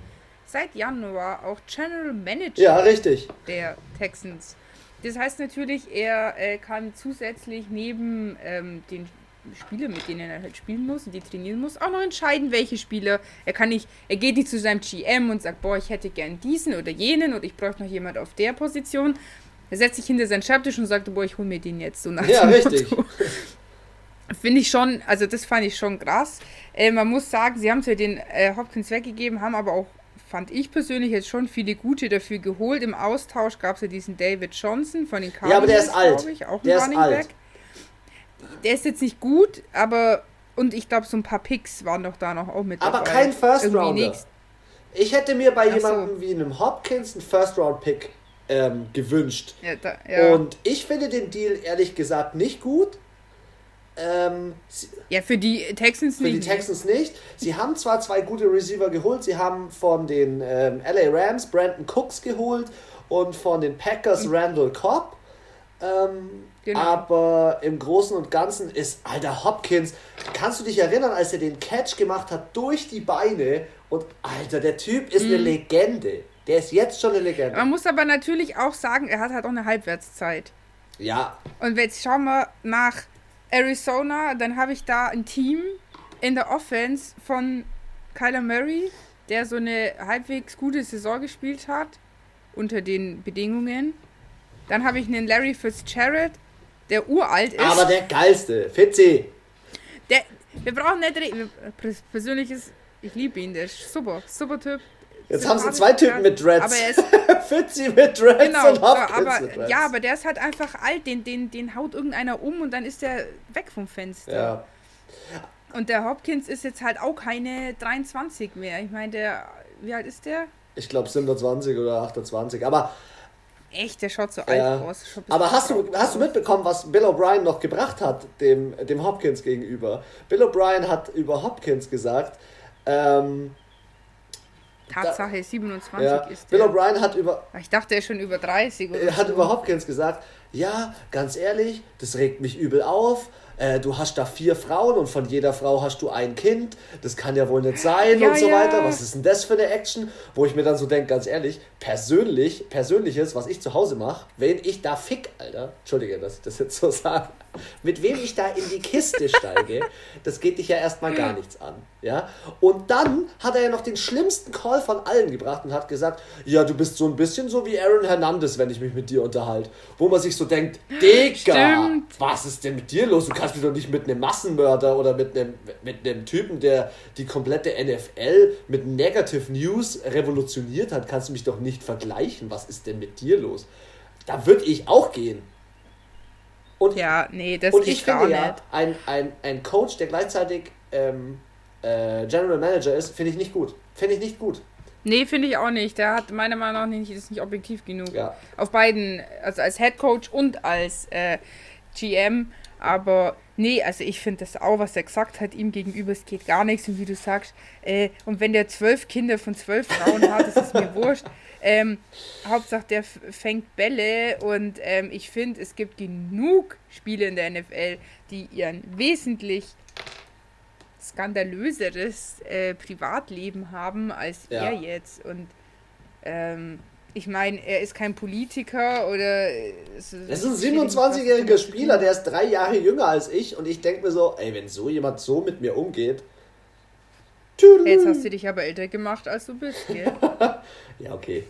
seit Januar auch General Manager ja, richtig. der Texans. Das heißt natürlich, er äh, kann zusätzlich neben ähm, den Spiele, mit denen er halt spielen muss und die trainieren muss, auch noch entscheiden, welche Spieler. Er kann nicht, er geht nicht zu seinem GM und sagt, boah, ich hätte gern diesen oder jenen oder ich bräuchte noch jemand auf der Position. Er setzt sich hinter seinen Schreibtisch und sagt, boah, ich hole mir den jetzt so nach Ja, richtig. Finde ich schon, also das fand ich schon krass. Äh, man muss sagen, sie haben zwar den äh, Hopkins weggegeben, haben aber auch, fand ich persönlich, jetzt schon viele gute dafür geholt. Im Austausch gab es ja diesen David Johnson von den Cardinals, Ja, aber der ist alt. Ich, auch der ist alt. Back der ist jetzt nicht gut, aber und ich glaube, so ein paar Picks waren doch da noch auch mit dabei. Aber kein First Irgendwie Rounder. Nächst... Ich hätte mir bei Ach jemandem so. wie einem Hopkins einen First Round Pick ähm, gewünscht. Ja, da, ja. Und ich finde den Deal ehrlich gesagt nicht gut. Ähm, ja, für die Texans für nicht. Für die Texans nicht. Sie haben zwar zwei gute Receiver geholt. Sie haben von den ähm, LA Rams Brandon Cooks geholt und von den Packers mhm. Randall Cobb. Ähm, genau. Aber im Großen und Ganzen ist, alter Hopkins, kannst du dich erinnern, als er den Catch gemacht hat durch die Beine und alter, der Typ ist mhm. eine Legende. Der ist jetzt schon eine Legende. Man muss aber natürlich auch sagen, er hat halt auch eine Halbwertszeit. Ja. Und jetzt schauen wir nach Arizona, dann habe ich da ein Team in der Offense von Kyler Murray, der so eine halbwegs gute Saison gespielt hat, unter den Bedingungen. Dann habe ich einen Larry Fitzgerald, der uralt ist. Aber der geilste, Fitzi. Der, wir brauchen nicht reden. Persönliches, ich liebe ihn, der ist super, super Typ. Jetzt haben sie zwei Typen mit Dreads. Aber er ist, Fitzi mit Dreads genau, und Hopkins aber, mit Dreads. Ja, aber der ist halt einfach alt, den, den, den haut irgendeiner um und dann ist der weg vom Fenster. Ja. Und der Hopkins ist jetzt halt auch keine 23 mehr. Ich meine, der, wie alt ist der? Ich glaube 27 oder 28. Aber Echt, der schaut so alt ja. aus. Aber hast du, hast du mitbekommen, was Bill O'Brien noch gebracht hat, dem, dem Hopkins gegenüber? Bill O'Brien hat über Hopkins gesagt, ähm, Tatsache, da, 27 ja, ist. Bill O'Brien hat über. Ich dachte, er ist schon über 30. Oder er hat so. über Hopkins gesagt: Ja, ganz ehrlich, das regt mich übel auf äh, du hast da vier Frauen und von jeder Frau hast du ein Kind, das kann ja wohl nicht sein ja, und so ja. weiter. Was ist denn das für eine Action? Wo ich mir dann so denke, ganz ehrlich, persönlich, persönliches, was ich zu Hause mache, wenn ich da fick, Alter, entschuldige, dass ich das jetzt so sage, mit wem ich da in die Kiste steige, das geht dich ja erstmal gar nichts an. Ja? Und dann hat er ja noch den schlimmsten Call von allen gebracht und hat gesagt, ja, du bist so ein bisschen so wie Aaron Hernandez, wenn ich mich mit dir unterhalte. Wo man sich so denkt, Digga, Stimmt. was ist denn mit dir los? Du kannst mich doch nicht mit einem Massenmörder oder mit einem, mit einem Typen, der die komplette NFL mit Negative News revolutioniert hat, kannst du mich doch nicht vergleichen. Was ist denn mit dir los? Da würde ich auch gehen. Und, ja, nee, das und ich finde ja, ein, ein, ein Coach, der gleichzeitig ähm, äh, General Manager ist, finde ich nicht gut. Finde ich nicht gut. Nee, finde ich auch nicht. Der hat meiner Meinung nach nicht, ist nicht objektiv genug. Ja. Auf beiden, also als Head Coach und als äh, GM. Aber nee, also ich finde das auch, was er gesagt hat, ihm gegenüber, es geht gar nichts. Und wie du sagst, äh, und wenn der zwölf Kinder von zwölf Frauen hat, das ist mir wurscht. Ähm, Hauptsache, der fängt Bälle und ähm, ich finde, es gibt genug Spiele in der NFL, die ihren wesentlich skandalöseres äh, Privatleben haben als ja. er jetzt. Und ähm, ich meine, er ist kein Politiker oder. Es ist ein 27-jähriger Spieler, der ist drei Jahre jünger als ich und ich denke mir so, ey, wenn so jemand so mit mir umgeht. Jetzt hast du dich aber älter gemacht, als du bist, gell? ja, okay.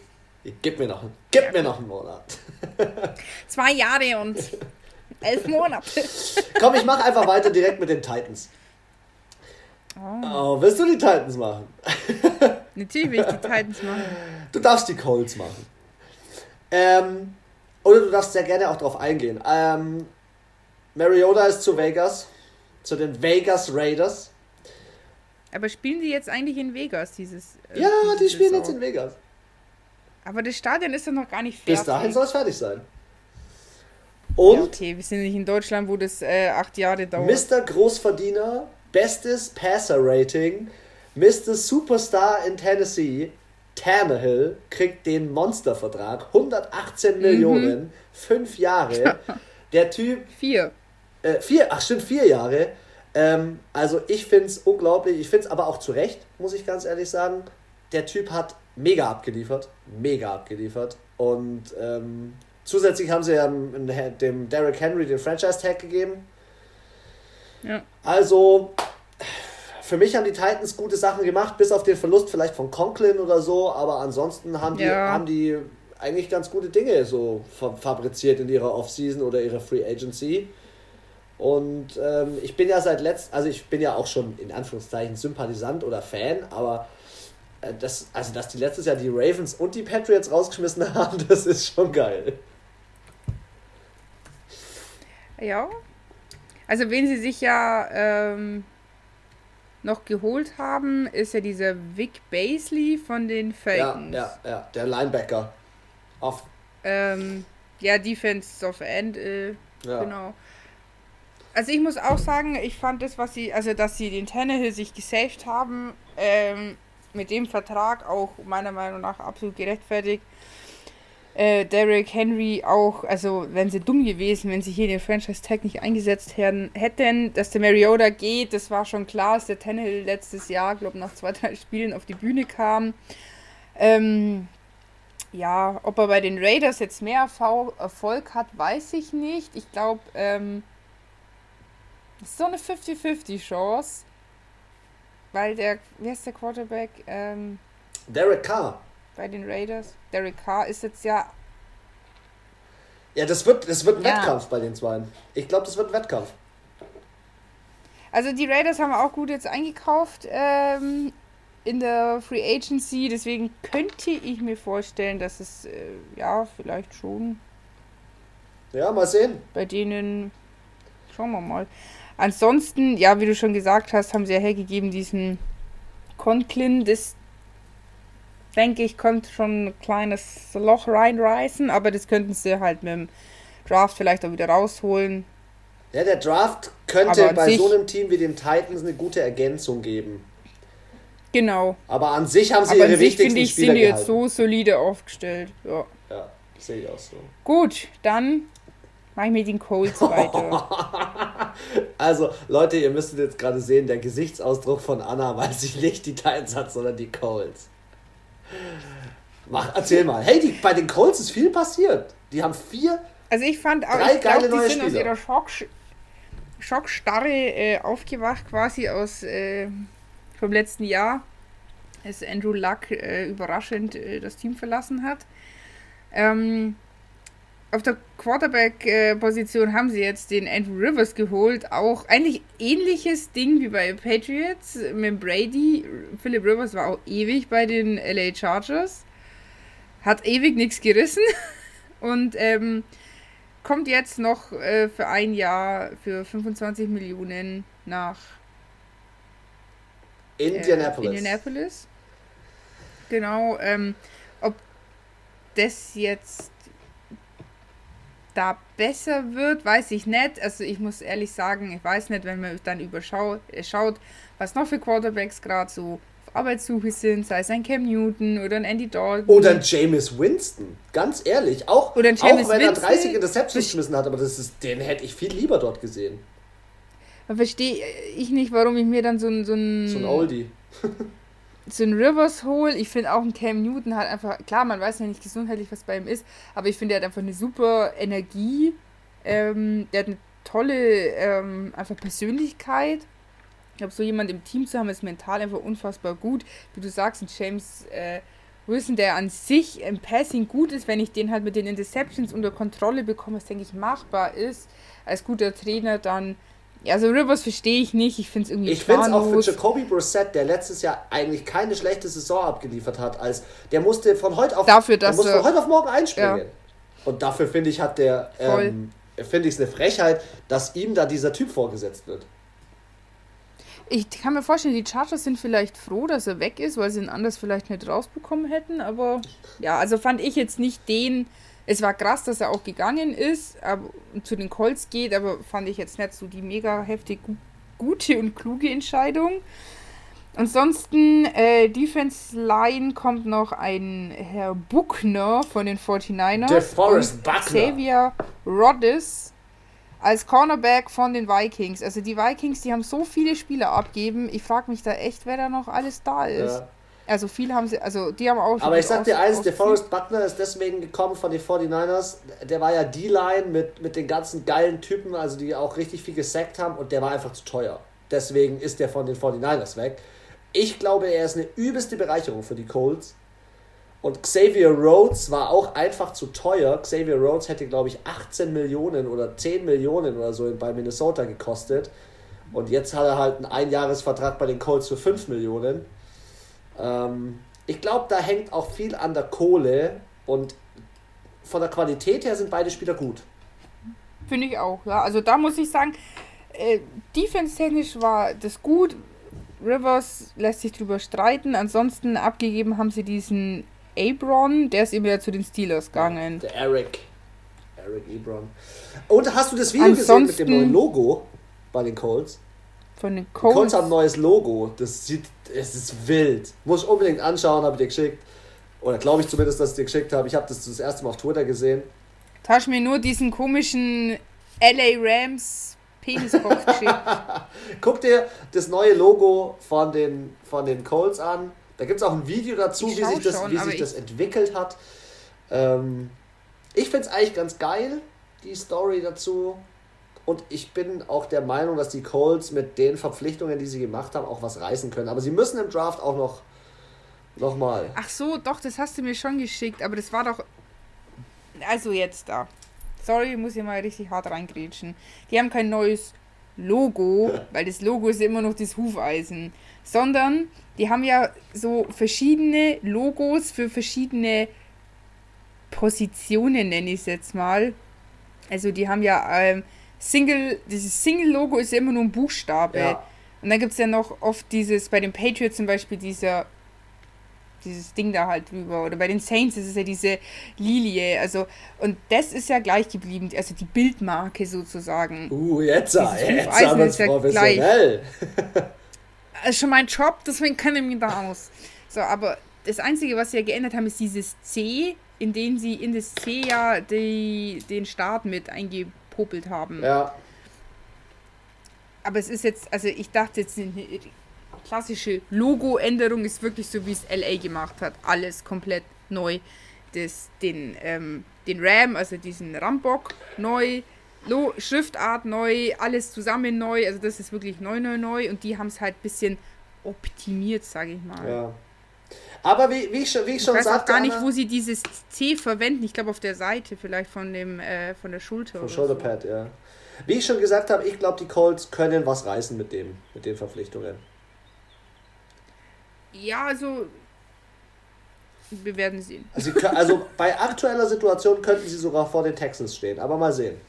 Gib mir noch, gib ja. mir noch einen Monat. Zwei Jahre und elf Monate. Komm, ich mach einfach weiter direkt mit den Titans. Oh. oh willst du die Titans machen? Natürlich will ich die Titans machen. Du darfst die Colts machen. Ähm, oder du darfst sehr gerne auch drauf eingehen. Ähm, Mariota ist zu Vegas, zu den Vegas Raiders. Aber spielen die jetzt eigentlich in Vegas, dieses. Äh, ja, die spielen Saison? jetzt in Vegas. Aber das Stadion ist doch noch gar nicht fertig. Bis dahin soll es fertig sein. Und. Ja, okay, wir sind nicht in Deutschland, wo das äh, acht Jahre dauert. Mr. Großverdiener, bestes Passer-Rating, Mr. Superstar in Tennessee, Tannehill, kriegt den Monstervertrag. 118 mhm. Millionen, fünf Jahre. Der Typ. Vier. Äh, vier, ach stimmt, vier Jahre. Ähm, also ich finde es unglaublich, ich finde es aber auch zu Recht, muss ich ganz ehrlich sagen. Der Typ hat mega abgeliefert, mega abgeliefert. Und ähm, zusätzlich haben sie ja dem Derrick Henry den Franchise-Tag gegeben. Ja. Also, für mich haben die Titans gute Sachen gemacht, bis auf den Verlust vielleicht von Conklin oder so, aber ansonsten haben die, ja. haben die eigentlich ganz gute Dinge so fabriziert in ihrer Offseason oder ihrer Free Agency. Und ähm, ich bin ja seit letzt, also ich bin ja auch schon in Anführungszeichen Sympathisant oder Fan, aber äh, das, also dass die letztes Jahr die Ravens und die Patriots rausgeschmissen haben, das ist schon geil. Ja. Also wen sie sich ja ähm, noch geholt haben, ist ja dieser Vic Basley von den Falcons. Ja, ja, ja, der Linebacker. Auf. Ähm, ja, Defense of End, äh, ja. genau. Also ich muss auch sagen, ich fand das, was sie, also dass sie den Tannehill sich gesaved haben, ähm, mit dem Vertrag auch meiner Meinung nach absolut gerechtfertigt. Äh, Derek Henry auch, also wären sie dumm gewesen, wenn sie hier den Franchise Tag nicht eingesetzt hätten, hätten, dass der Mariota geht, das war schon klar, dass der Tannehill letztes Jahr, glaube nach zwei, drei Spielen auf die Bühne kam. Ähm, ja, ob er bei den Raiders jetzt mehr Erfolg hat, weiß ich nicht. Ich glaube, ähm, ist so eine 50-50 Chance. Weil der, wie heißt der Quarterback? Ähm, Derek Carr. Bei den Raiders. Derek Carr ist jetzt ja. Ja, das wird, das wird ein ja. Wettkampf bei den zwei. Ich glaube, das wird ein Wettkampf. Also die Raiders haben auch gut jetzt eingekauft ähm, in der Free Agency. Deswegen könnte ich mir vorstellen, dass es äh, ja vielleicht schon. Ja, mal sehen. Bei denen. Schauen wir mal. Ansonsten, ja, wie du schon gesagt hast, haben sie ja hergegeben diesen Conklin. Das, denke ich, könnte schon ein kleines Loch reinreißen, aber das könnten sie halt mit dem Draft vielleicht auch wieder rausholen. Ja, der Draft könnte bei so einem Team wie den Titans eine gute Ergänzung geben. Genau. Aber an sich haben sie aber ihre wichtigsten finde ich, Spieler sind die jetzt so solide aufgestellt. Ja, ja sehe ich auch so. Gut, dann Mach ich mit den Colts weiter. also, Leute, ihr müsstet jetzt gerade sehen, der Gesichtsausdruck von Anna, weil sie nicht die Titans hat, sondern die Colts. Mach, erzähl mal. Hey, die, bei den Colts ist viel passiert. Die haben vier. Also ich fand auch, drei ich glaub, die sind Spieler. aus ihrer Schock, Schockstarre äh, aufgewacht, quasi aus äh, vom letzten Jahr, als Andrew Luck äh, überraschend äh, das Team verlassen hat. Ähm, auf der Quarterback-Position haben sie jetzt den Andrew Rivers geholt. Auch eigentlich ähnliches Ding wie bei Patriots mit Brady. Philip Rivers war auch ewig bei den LA Chargers. Hat ewig nichts gerissen. Und ähm, kommt jetzt noch äh, für ein Jahr für 25 Millionen nach Indianapolis. Äh, Indianapolis. Genau. Ähm, ob das jetzt da besser wird, weiß ich nicht. Also ich muss ehrlich sagen, ich weiß nicht, wenn man dann überschaut, äh, schaut, was noch für Quarterbacks gerade so auf Arbeitssuche sind, sei es ein Cam Newton oder ein Andy Dalton. Oder ein Jameis Winston, ganz ehrlich. Auch, oder ein auch wenn Winston, er 30 Interceptions geschmissen hat, aber das ist, den hätte ich viel lieber dort gesehen. verstehe ich nicht, warum ich mir dann so ein. So ein, so ein Oldie. so ein Rivers hole. Ich finde auch ein Cam Newton hat einfach, klar, man weiß ja nicht gesundheitlich, was bei ihm ist, aber ich finde, er hat einfach eine super Energie. Ähm, der hat eine tolle ähm, einfach Persönlichkeit. Ich glaube, so jemand im Team zu haben, ist mental einfach unfassbar gut. Wie du sagst, ein James äh, Wilson, der an sich im Passing gut ist, wenn ich den halt mit den Interceptions unter Kontrolle bekomme, was denke ich machbar ist, als guter Trainer, dann ja, so Rivers verstehe ich nicht. Ich finde es irgendwie Ich finde es auch für Jacoby Brissett, der letztes Jahr eigentlich keine schlechte Saison abgeliefert hat, als der musste von heute auf, dafür, dass musste von heute auf morgen einspringen. Ja. Und dafür finde ich, hat der, ähm, finde ich es eine Frechheit, dass ihm da dieser Typ vorgesetzt wird. Ich kann mir vorstellen, die Chargers sind vielleicht froh, dass er weg ist, weil sie ihn anders vielleicht nicht rausbekommen hätten. Aber ja, also fand ich jetzt nicht den. Es war krass, dass er auch gegangen ist aber, und zu den Colts geht, aber fand ich jetzt nicht so die mega heftig gute und kluge Entscheidung. Ansonsten, äh, Defense Line kommt noch ein Herr Buckner von den 49ers. Der Forrest Buckner. Xavier Roddes als Cornerback von den Vikings. Also die Vikings, die haben so viele Spieler abgeben. Ich frage mich da echt, wer da noch alles da ist. Ja. Also viele haben sie, also die haben auch. Aber ich sag dir eins, der Forrest Buckner ist deswegen gekommen von den 49ers. Der war ja D-Line mit, mit den ganzen geilen Typen, also die auch richtig viel gesackt haben und der war einfach zu teuer. Deswegen ist der von den 49ers weg. Ich glaube, er ist eine übelste Bereicherung für die Colts. Und Xavier Rhodes war auch einfach zu teuer. Xavier Rhodes hätte, glaube ich, 18 Millionen oder 10 Millionen oder so bei Minnesota gekostet. Und jetzt hat er halt einen Einjahresvertrag bei den Colts für 5 Millionen. Ähm, ich glaube, da hängt auch viel an der Kohle und von der Qualität her sind beide Spieler gut. Finde ich auch, ja. Also da muss ich sagen, äh, defense-technisch war das gut. Rivers lässt sich drüber streiten. Ansonsten abgegeben haben sie diesen Abron, der ist eben ja zu den Steelers gegangen. Der Eric. Eric Abron. Und hast du das Video Ansonsten, gesehen mit dem neuen Logo bei den Colts? Von den Colts? Die Colts haben ein neues Logo. Das sieht, es ist wild. Muss ich unbedingt anschauen, habe ich dir geschickt. Oder glaube ich zumindest, dass ich dir geschickt habe. Ich habe das das erste Mal auf Twitter gesehen. Du hast mir nur diesen komischen LA Rams Peniskopf geschickt. Guck dir das neue Logo von den, von den Colts an. Da gibt es auch ein Video dazu, wie sich das, schon, wie sich das entwickelt hat. Ähm, ich finde es eigentlich ganz geil, die Story dazu. Und ich bin auch der Meinung, dass die Colts mit den Verpflichtungen, die sie gemacht haben, auch was reißen können. Aber sie müssen im Draft auch noch, noch mal. Ach so, doch, das hast du mir schon geschickt. Aber das war doch. Also jetzt da. Sorry, ich muss hier mal richtig hart reingrätschen. Die haben kein neues Logo, weil das Logo ist immer noch das Hufeisen. Sondern die haben ja so verschiedene Logos für verschiedene Positionen, nenne ich es jetzt mal. Also die haben ja ähm, Single, dieses Single-Logo ist ja immer nur ein Buchstabe. Ja. Und dann gibt es ja noch oft dieses, bei den Patriots zum Beispiel dieser, dieses Ding da halt drüber. Oder bei den Saints ist es ja diese Lilie. Also, und das ist ja gleich geblieben, also die Bildmarke sozusagen. Uh, jetzt, jetzt aber ist ja professionell. Gleich. ist schon mein Job, deswegen kenne ich mich da aus. So, aber das Einzige, was sie ja geändert haben, ist dieses C, in dem sie in das C ja die, den Start mit eingepopelt haben. Ja. Aber es ist jetzt, also ich dachte jetzt, eine klassische Logo-Änderung ist wirklich so, wie es LA gemacht hat. Alles komplett neu. Das, den, ähm, den Ram, also diesen Rambock, neu Lo Schriftart neu, alles zusammen neu. Also das ist wirklich neu, neu, neu. Und die haben es halt ein bisschen optimiert, sage ich mal. Ja. Aber wie, wie ich schon, wie ich, ich schon weiß sagte, auch gar nicht, wo sie dieses C verwenden. Ich glaube auf der Seite vielleicht von dem äh, von der Schulter. Von Shoulderpad, so. ja. Wie ich schon gesagt habe, ich glaube, die Colts können was reißen mit dem, mit den Verpflichtungen. Ja, also wir werden sehen. Also, also bei aktueller Situation könnten sie sogar vor den Texans stehen, aber mal sehen.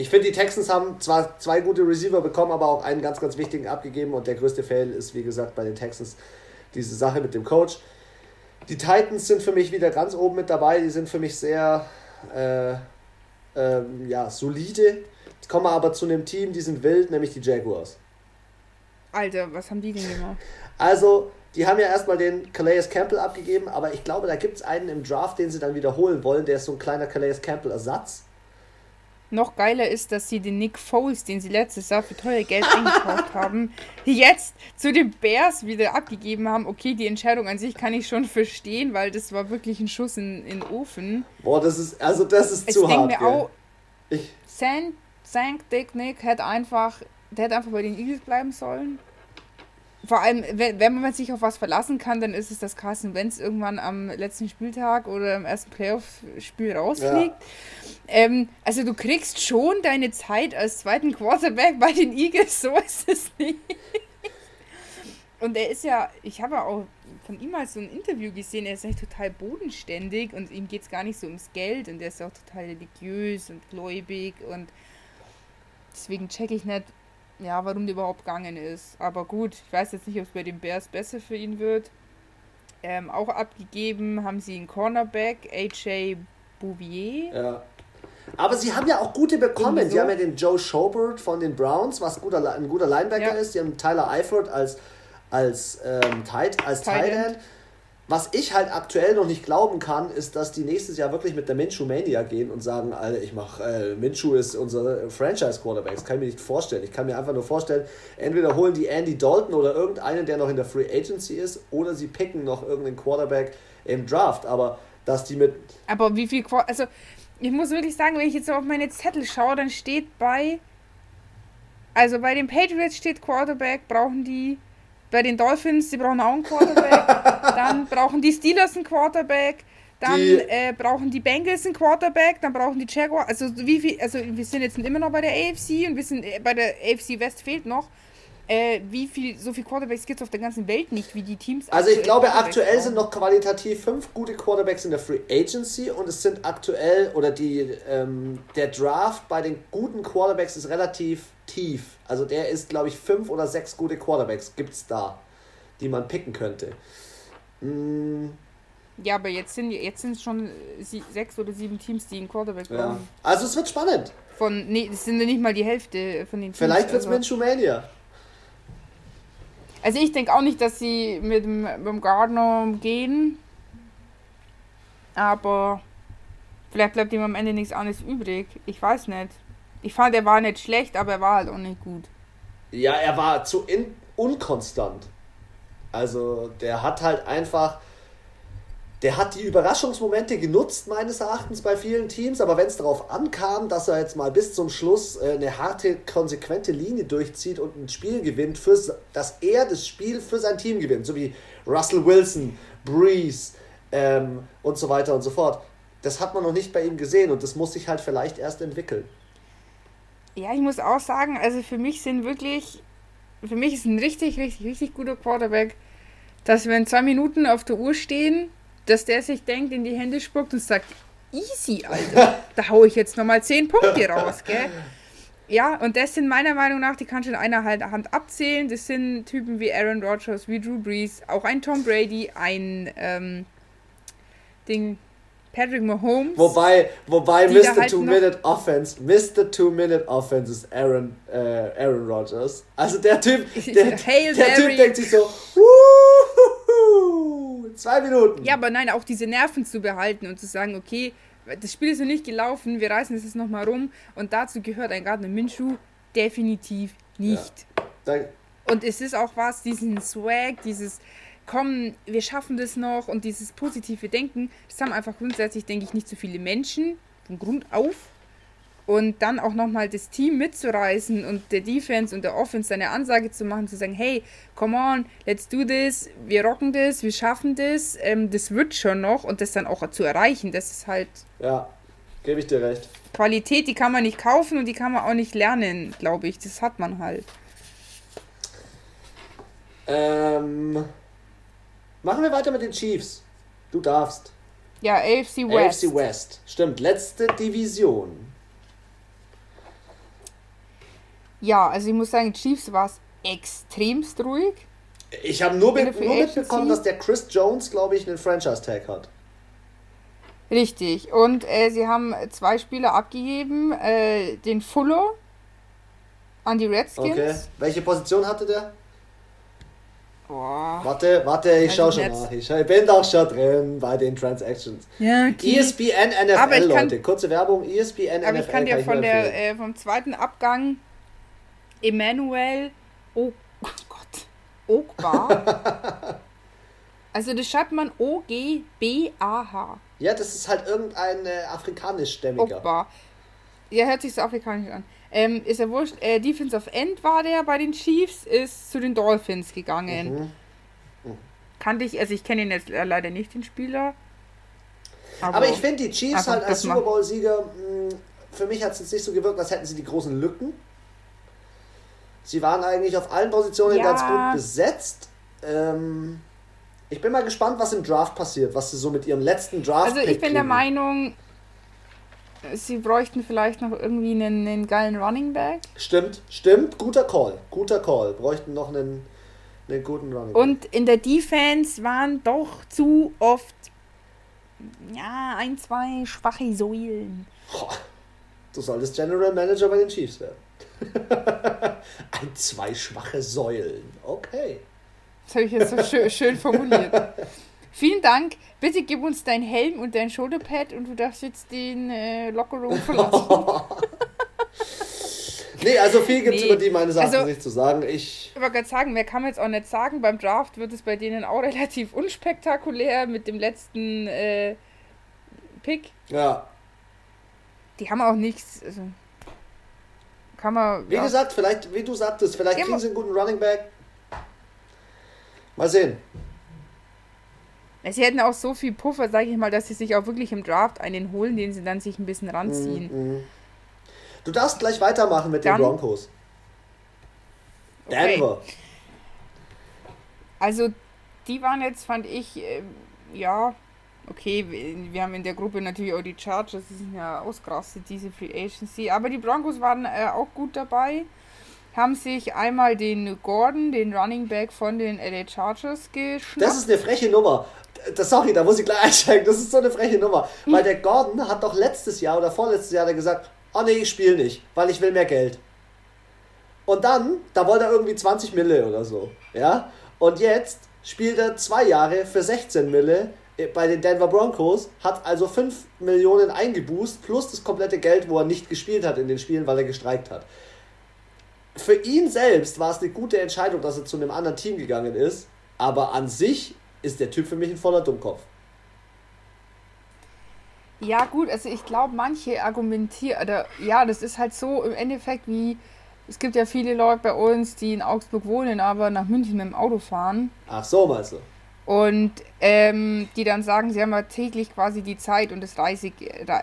Ich finde, die Texans haben zwar zwei gute Receiver bekommen, aber auch einen ganz, ganz wichtigen abgegeben. Und der größte Fail ist, wie gesagt, bei den Texans diese Sache mit dem Coach. Die Titans sind für mich wieder ganz oben mit dabei. Die sind für mich sehr äh, ähm, ja, solide. Die kommen aber zu einem Team, die sind wild, nämlich die Jaguars. Alter, was haben die denn gemacht? Also, die haben ja erstmal den Calais Campbell abgegeben, aber ich glaube, da gibt es einen im Draft, den sie dann wiederholen wollen. Der ist so ein kleiner Calais Campbell-Ersatz. Noch geiler ist, dass sie den Nick Foles, den sie letztes Jahr für teuer Geld eingekauft haben, jetzt zu den Bears wieder abgegeben haben. Okay, die Entscheidung an sich kann ich schon verstehen, weil das war wirklich ein Schuss in, in den Ofen. Boah, das ist, also das ist ich zu hart. Mir auch, ich San, Sank Dick Nick hätte einfach, der hätte einfach bei den Eagles bleiben sollen vor allem, wenn, wenn man sich auf was verlassen kann, dann ist es, dass Carson Wentz irgendwann am letzten Spieltag oder im ersten Playoff-Spiel rausfliegt. Ja. Ähm, also du kriegst schon deine Zeit als zweiten Quarterback bei den Eagles, so ist es nicht. Und er ist ja, ich habe ja auch von ihm mal so ein Interview gesehen, er ist echt total bodenständig und ihm geht es gar nicht so ums Geld und er ist auch total religiös und gläubig und deswegen checke ich nicht, ja, warum der überhaupt gegangen ist. Aber gut, ich weiß jetzt nicht, ob es bei den Bears besser für ihn wird. Ähm, auch abgegeben haben sie einen Cornerback, AJ Bouvier. Ja. Aber sie haben ja auch gute bekommen. So. Sie haben ja den Joe Schobert von den Browns, was guter, ein guter Linebacker ja. ist. Sie haben Tyler Eifert als, als, ähm, tight, als Tight End. Was ich halt aktuell noch nicht glauben kann, ist, dass die nächstes Jahr wirklich mit der Minshew Mania gehen und sagen, Alter, ich mach, äh, Minshew ist unser Franchise Quarterback. Das kann ich mir nicht vorstellen. Ich kann mir einfach nur vorstellen, entweder holen die Andy Dalton oder irgendeinen, der noch in der Free Agency ist, oder sie picken noch irgendeinen Quarterback im Draft. Aber dass die mit. Aber wie viel Also, ich muss wirklich sagen, wenn ich jetzt auf meine Zettel schaue, dann steht bei. Also bei den Patriots steht Quarterback, brauchen die bei den Dolphins, die brauchen auch einen Quarterback. dann brauchen die Steelers einen Quarterback. Dann die, äh, brauchen die Bengals einen Quarterback, dann brauchen die Jaguars, also wie viel, also wir sind jetzt immer noch bei der AFC und wir sind äh, bei der AFC West fehlt noch. Äh, wie viel, so viele Quarterbacks gibt es auf der ganzen Welt nicht, wie die Teams. Also ich glaube, aktuell brauchen. sind noch qualitativ fünf gute Quarterbacks in der Free Agency und es sind aktuell, oder die, ähm, der Draft bei den guten Quarterbacks ist relativ tief. Also der ist, glaube ich, fünf oder sechs gute Quarterbacks gibt es da, die man picken könnte. Mm. Ja, aber jetzt sind jetzt sind schon sechs oder sieben Teams, die einen Quarterback ja. brauchen. Also es wird spannend. Von, nee, es sind ja nicht mal die Hälfte von den Teams. Vielleicht wird es also. Mania. Also ich denke auch nicht, dass sie mit dem, mit dem Gardner gehen. Aber vielleicht bleibt ihm am Ende nichts anderes übrig. Ich weiß nicht. Ich fand, er war nicht schlecht, aber er war halt auch nicht gut. Ja, er war zu in, unkonstant. Also, der hat halt einfach. Der hat die Überraschungsmomente genutzt, meines Erachtens, bei vielen Teams, aber wenn es darauf ankam, dass er jetzt mal bis zum Schluss äh, eine harte, konsequente Linie durchzieht und ein Spiel gewinnt, fürs, dass er das Spiel für sein Team gewinnt, so wie Russell Wilson, Breeze ähm, und so weiter und so fort, das hat man noch nicht bei ihm gesehen und das muss sich halt vielleicht erst entwickeln. Ja, ich muss auch sagen, also für mich sind wirklich, für mich ist ein richtig, richtig, richtig guter Quarterback, dass wenn zwei Minuten auf der Uhr stehen, dass der sich denkt, in die Hände spuckt und sagt, easy, Alter, da hau ich jetzt nochmal zehn Punkte raus, gell? Ja, und das sind meiner Meinung nach, die kann schon einer halt Hand abzählen. Das sind Typen wie Aaron Rodgers, wie Drew Brees, auch ein Tom Brady, ein ähm, Ding, Patrick Mahomes. Wobei, wobei Mr. Halt Two-Minute Offense, Mr. Two-Minute Offense ist Aaron, äh, Aaron Rodgers. Also der Typ, der, der Typ denkt sich so, zwei Minuten. Ja, aber nein, auch diese Nerven zu behalten und zu sagen, okay, das Spiel ist noch nicht gelaufen, wir reißen es jetzt nochmal rum. Und dazu gehört ein Gardner Minshew definitiv nicht. Ja. Und es ist auch was, diesen Swag, dieses komm, wir schaffen das noch und dieses positive Denken, das haben einfach grundsätzlich, denke ich, nicht so viele Menschen von Grund auf. Und dann auch nochmal das Team mitzureißen und der Defense und der Offense eine Ansage zu machen, zu sagen, hey, come on, let's do this, wir rocken das, wir schaffen das, ähm, das wird schon noch und das dann auch zu erreichen, das ist halt... Ja, gebe ich dir recht. Qualität, die kann man nicht kaufen und die kann man auch nicht lernen, glaube ich, das hat man halt. Ähm... Machen wir weiter mit den Chiefs. Du darfst. Ja, AFC West. AFC West. Stimmt, letzte Division. Ja, also ich muss sagen, Chiefs war es extremst ruhig. Ich habe nur, nur mitbekommen, dass der Chris Jones, glaube ich, einen Franchise-Tag hat. Richtig. Und äh, sie haben zwei Spieler abgegeben. Äh, den Fuller an die Redskins. Okay. Welche Position hatte der? Boah. Warte, warte, ich schau schon nach. Ich, ich bin doch schon drin bei den Transactions. Ja, okay. ESPN NFL, Leute. Kurze Werbung. ESPN aber NFL. Aber ich kann dir von der, äh, vom zweiten Abgang Emanuel oh, Gott, Ogbar. also das schreibt man O-G-B-A-H. Ja, das ist halt irgendein äh, afrikanischstämmiger. Ogbar. Ja, hört sich so afrikanisch an. Ähm, ist ja wurscht. Äh, Defense of End war der bei den Chiefs, ist zu den Dolphins gegangen. Mhm. Mhm. Kannte ich, also ich kenne ihn jetzt leider nicht, den Spieler. Aber, aber ich finde die Chiefs halt als Super Bowl-Sieger, hm, für mich hat es jetzt nicht so gewirkt, als hätten sie die großen Lücken. Sie waren eigentlich auf allen Positionen ja. ganz gut besetzt. Ähm, ich bin mal gespannt, was im Draft passiert, was sie so mit ihrem letzten Draft. Also ich bin kriegen. der Meinung, sie bräuchten vielleicht noch irgendwie einen, einen geilen Running Back. Stimmt, stimmt, guter Call, guter Call. Bräuchten noch einen, einen guten Running Back. Und in der Defense waren doch zu oft ja, ein, zwei schwache Säulen. Du solltest General Manager bei den Chiefs werden. ein, zwei schwache Säulen. Okay. Das habe ich jetzt so schön, schön formuliert. Vielen Dank. Bitte gib uns dein Helm und dein Shoulderpad und du darfst jetzt den äh, Lockerroom verlassen. nee, also viel gibt es nee. über die meines Erachtens also, nicht zu sagen. Ich wollte gerade sagen, mehr kann man jetzt auch nicht sagen. Beim Draft wird es bei denen auch relativ unspektakulär mit dem letzten äh, Pick. Ja. Die haben auch nichts. Also, kann man. Wie ja. gesagt, vielleicht, wie du sagtest, vielleicht kriegen sie einen guten Running Back. Mal sehen. Sie hätten auch so viel Puffer, sage ich mal, dass sie sich auch wirklich im Draft einen holen, den sie dann sich ein bisschen ranziehen. Mm, mm. Du darfst gleich weitermachen mit dann, den Broncos. Okay. Denver. Also, die waren jetzt, fand ich, äh, ja, okay, wir haben in der Gruppe natürlich auch die Chargers, die sind ja ausgerastet, diese Free Agency, aber die Broncos waren äh, auch gut dabei haben sich einmal den Gordon, den Running Back von den LA Chargers geschnappt. Das ist eine freche Nummer. Das, sorry, da muss ich gleich einsteigen. Das ist so eine freche Nummer. Weil der Gordon hat doch letztes Jahr oder vorletztes Jahr gesagt, oh nee, ich spiele nicht, weil ich will mehr Geld. Und dann, da wollte er irgendwie 20 Mille oder so. Ja? Und jetzt spielt er zwei Jahre für 16 Mille bei den Denver Broncos, hat also 5 Millionen eingeboost, plus das komplette Geld, wo er nicht gespielt hat in den Spielen, weil er gestreikt hat. Für ihn selbst war es eine gute Entscheidung, dass er zu einem anderen Team gegangen ist, aber an sich ist der Typ für mich ein voller Dummkopf. Ja, gut, also ich glaube, manche argumentieren, oder ja, das ist halt so im Endeffekt wie, es gibt ja viele Leute bei uns, die in Augsburg wohnen, aber nach München mit dem Auto fahren. Ach so, meinst du? Und ähm, die dann sagen, sie haben ja täglich quasi die Zeit und das Reise,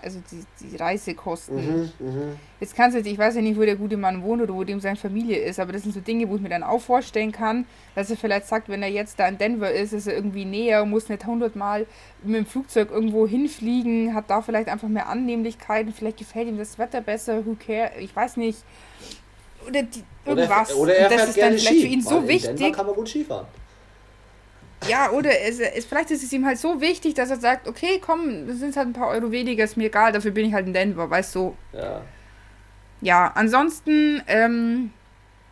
also die, die Reisekosten. Mhm, mh. Jetzt kannst du, ich weiß ja nicht, wo der gute Mann wohnt oder wo dem seine Familie ist, aber das sind so Dinge, wo ich mir dann auch vorstellen kann, dass er vielleicht sagt, wenn er jetzt da in Denver ist, ist er irgendwie näher, muss nicht hundertmal mit dem Flugzeug irgendwo hinfliegen, hat da vielleicht einfach mehr Annehmlichkeiten, vielleicht gefällt ihm das Wetter besser, who care, ich weiß nicht. Oder die, irgendwas. Oder, er, oder er fährt das ist dann vielleicht Ski, für ihn so wichtig. Denver kann man gut Skifahren. Ja, oder es, es, vielleicht ist es ihm halt so wichtig, dass er sagt, okay, komm, das sind halt ein paar Euro weniger, ist mir egal, dafür bin ich halt in Denver, weißt du. Ja. Ja, ansonsten ähm,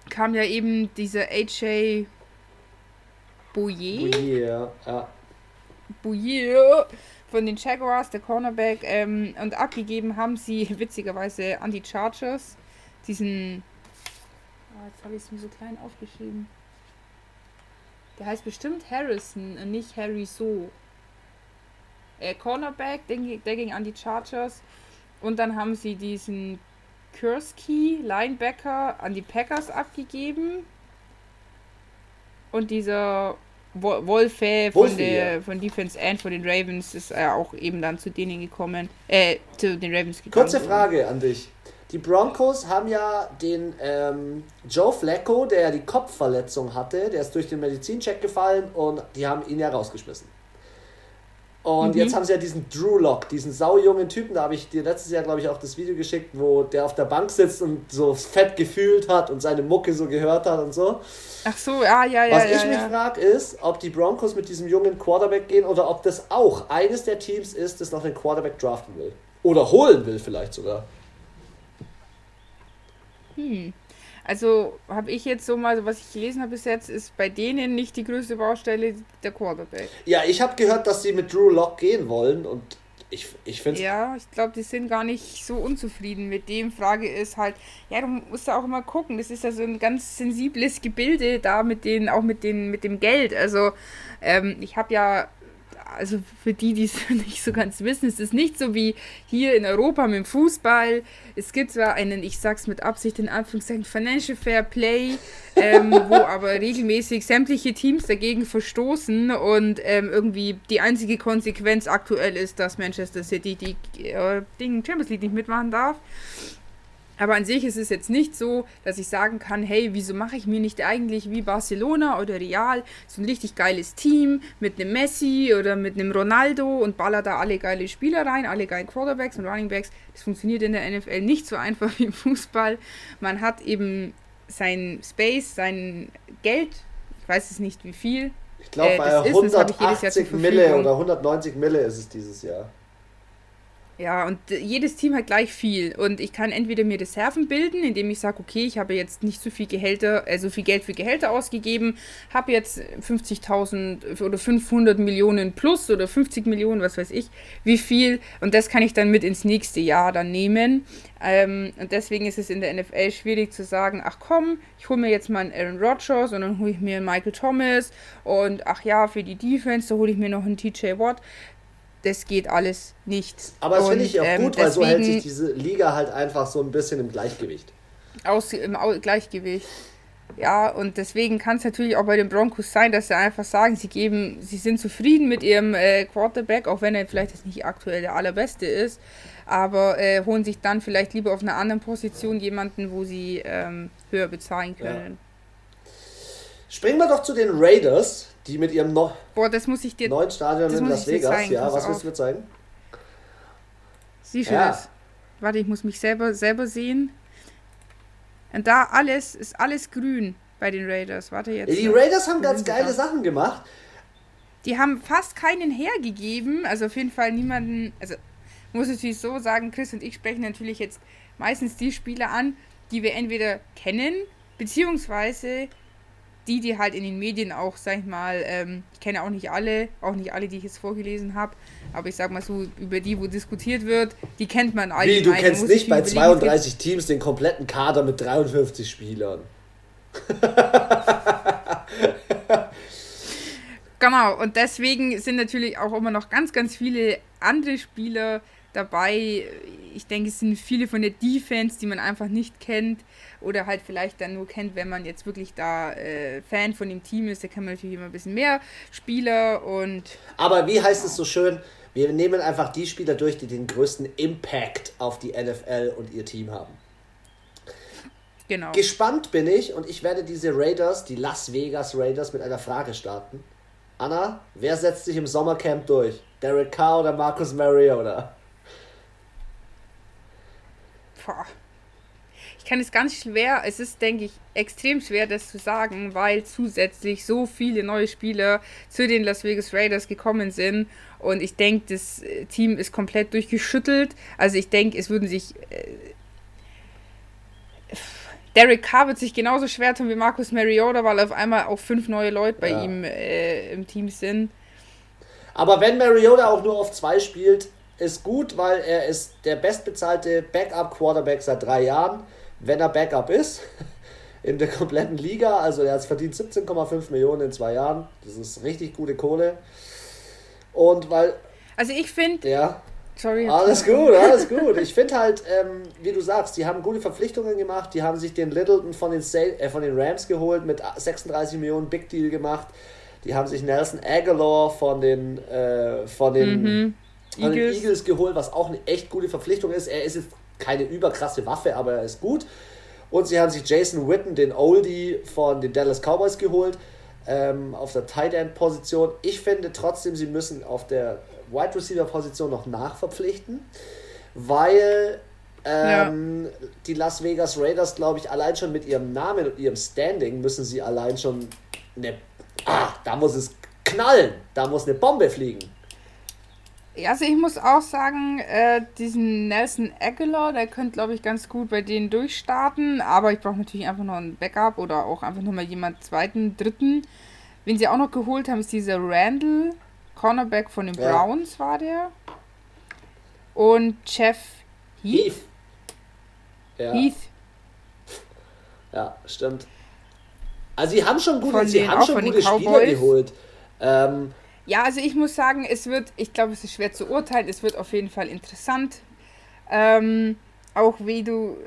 kam ja eben diese AJ Bouillet. Bouillet, ja. Bouillet von den Jaguars, der Cornerback, ähm, und abgegeben haben sie witzigerweise an die Chargers diesen. Oh, jetzt habe ich es mir so klein aufgeschrieben. Der heißt bestimmt Harrison und nicht Harry So. Äh, Cornerback, der, der ging an die Chargers. Und dann haben sie diesen Kursky, Linebacker, an die Packers abgegeben. Und dieser Wolfe von der von Defense End von den Ravens ist äh, auch eben dann zu denen gekommen. Äh, zu den Ravens gekommen. Kurze Frage an dich. Die Broncos haben ja den ähm, Joe Flacco, der ja die Kopfverletzung hatte, der ist durch den Medizincheck gefallen und die haben ihn ja rausgeschmissen. Und mhm. jetzt haben sie ja diesen Drew Lock, diesen saujungen Typen, da habe ich dir letztes Jahr, glaube ich, auch das Video geschickt, wo der auf der Bank sitzt und so fett gefühlt hat und seine Mucke so gehört hat und so. Ach so, ja, ja, ja. Was ja, ich ja. mich frage, ist, ob die Broncos mit diesem jungen Quarterback gehen oder ob das auch eines der Teams ist, das noch den Quarterback draften will. Oder holen will, vielleicht sogar. Hm. Also habe ich jetzt so mal, was ich gelesen habe bis jetzt, ist bei denen nicht die größte Baustelle der Quarterback. Ja, ich habe gehört, dass sie mit Drew Lock gehen wollen und ich, ich finde Ja, ich glaube, die sind gar nicht so unzufrieden mit dem. Frage ist halt, ja, du musst ja auch immer gucken. Das ist ja so ein ganz sensibles Gebilde da mit den, auch mit den, mit dem Geld. Also, ähm, ich habe ja also für die, die es nicht so ganz wissen, es ist nicht so wie hier in Europa mit dem Fußball. Es gibt zwar einen, ich sag's mit Absicht in Anführungszeichen, Financial Fair Play, ähm, wo aber regelmäßig sämtliche Teams dagegen verstoßen und ähm, irgendwie die einzige Konsequenz aktuell ist, dass Manchester City die äh, Ding Champions League nicht mitmachen darf. Aber an sich ist es jetzt nicht so, dass ich sagen kann, hey, wieso mache ich mir nicht eigentlich wie Barcelona oder Real so ein richtig geiles Team mit einem Messi oder mit einem Ronaldo und baller da alle geile Spieler rein, alle geilen Quarterbacks und Runningbacks. Das funktioniert in der NFL nicht so einfach wie im Fußball. Man hat eben sein Space, sein Geld, ich weiß es nicht wie viel. Ich glaube, äh, bei 180 Mille oder 190 Mille ist es dieses Jahr. Ja, und jedes Team hat gleich viel. Und ich kann entweder mir Reserven bilden, indem ich sage, okay, ich habe jetzt nicht so viel Gehälter, äh, so viel Geld für Gehälter ausgegeben, habe jetzt 50.000 oder 500 Millionen plus oder 50 Millionen, was weiß ich, wie viel. Und das kann ich dann mit ins nächste Jahr dann nehmen. Ähm, und deswegen ist es in der NFL schwierig zu sagen, ach komm, ich hole mir jetzt mal einen Aaron Rodgers und dann hole ich mir einen Michael Thomas und ach ja, für die Defense, da hole ich mir noch einen TJ Watt das geht alles nicht. Aber das finde ich auch ähm, gut, weil so hält sich diese Liga halt einfach so ein bisschen im Gleichgewicht. Aus, Im Gleichgewicht. Ja, und deswegen kann es natürlich auch bei den Broncos sein, dass sie einfach sagen, sie geben, sie sind zufrieden mit ihrem äh, Quarterback, auch wenn er vielleicht jetzt nicht aktuell der allerbeste ist, aber äh, holen sich dann vielleicht lieber auf einer anderen Position jemanden, wo sie ähm, höher bezahlen können. Ja. Springen wir doch zu den Raiders, die mit ihrem noch Boah, das muss ich dir, neuen Stadion in Las Vegas. Zeigen, ja, was willst du mir zeigen? Siehst du ja. das? Warte, ich muss mich selber, selber sehen. Und da alles, ist alles grün bei den Raiders. Warte jetzt. Die Raiders haben ganz geile. Sachen gemacht. Die haben fast keinen hergegeben. Also auf jeden Fall niemanden. Also muss ich natürlich so sagen, Chris und ich sprechen natürlich jetzt meistens die Spieler an, die wir entweder kennen, beziehungsweise die, die halt in den Medien auch, sag ich mal, ähm, ich kenne auch nicht alle, auch nicht alle, die ich jetzt vorgelesen habe, aber ich sag mal so, über die, wo diskutiert wird, die kennt man alle. Wie, du kennst nicht bei 32 Teams den kompletten Kader mit 53 Spielern. genau, und deswegen sind natürlich auch immer noch ganz, ganz viele andere Spieler dabei. Ich denke, es sind viele von der Defense, die man einfach nicht kennt oder halt vielleicht dann nur kennt, wenn man jetzt wirklich da äh, Fan von dem Team ist. Da kann man natürlich immer ein bisschen mehr Spieler und. Aber wie heißt es so schön? Wir nehmen einfach die Spieler durch, die den größten Impact auf die NFL und ihr Team haben. Genau. Gespannt bin ich und ich werde diese Raiders, die Las Vegas Raiders, mit einer Frage starten. Anna, wer setzt sich im Sommercamp durch? Derek Carr oder Marcus Mariota? Boah. Ich kann es ganz schwer, es ist, denke ich, extrem schwer, das zu sagen, weil zusätzlich so viele neue Spieler zu den Las Vegas Raiders gekommen sind. Und ich denke, das äh, Team ist komplett durchgeschüttelt. Also ich denke, es würden sich. Äh, Derek Carr wird sich genauso schwer tun wie Marcus Mariota, weil auf einmal auch fünf neue Leute bei ja. ihm äh, im Team sind. Aber wenn Mariota auch nur auf zwei spielt, ist gut, weil er ist der bestbezahlte Backup-Quarterback seit drei Jahren, wenn er Backup ist. In der kompletten Liga. Also er hat verdient 17,5 Millionen in zwei Jahren. Das ist richtig gute Kohle. Und weil. Also ich finde. Ja. Sorry. Alles gut, alles gut. Ich finde halt, ähm, wie du sagst, die haben gute Verpflichtungen gemacht. Die haben sich den Littleton von den, Sale, äh, von den Rams geholt, mit 36 Millionen Big Deal gemacht. Die haben sich Nelson Aguilar von den, äh, von den mhm von Eagles. den Eagles geholt, was auch eine echt gute Verpflichtung ist. Er ist jetzt keine überkrasse Waffe, aber er ist gut. Und sie haben sich Jason Witten, den Oldie von den Dallas Cowboys, geholt ähm, auf der Tight End Position. Ich finde trotzdem, sie müssen auf der Wide Receiver Position noch nachverpflichten, weil ähm, ja. die Las Vegas Raiders, glaube ich, allein schon mit ihrem Namen und ihrem Standing müssen sie allein schon eine. Ah, da muss es knallen, da muss eine Bombe fliegen. Ja, also ich muss auch sagen, äh, diesen Nelson Aguilar, der könnte, glaube ich, ganz gut bei denen durchstarten. Aber ich brauche natürlich einfach noch ein Backup oder auch einfach nochmal jemand zweiten, dritten. Wen sie auch noch geholt haben, ist dieser Randall, Cornerback von den ja. Browns war der. Und Jeff Heath. Heath. Ja. Heath. Ja, stimmt. Also sie haben schon gute, sie haben schon gute Spieler geholt. Ähm, ja, also ich muss sagen, es wird, ich glaube, es ist schwer zu urteilen, es wird auf jeden Fall interessant. Ähm, auch wie du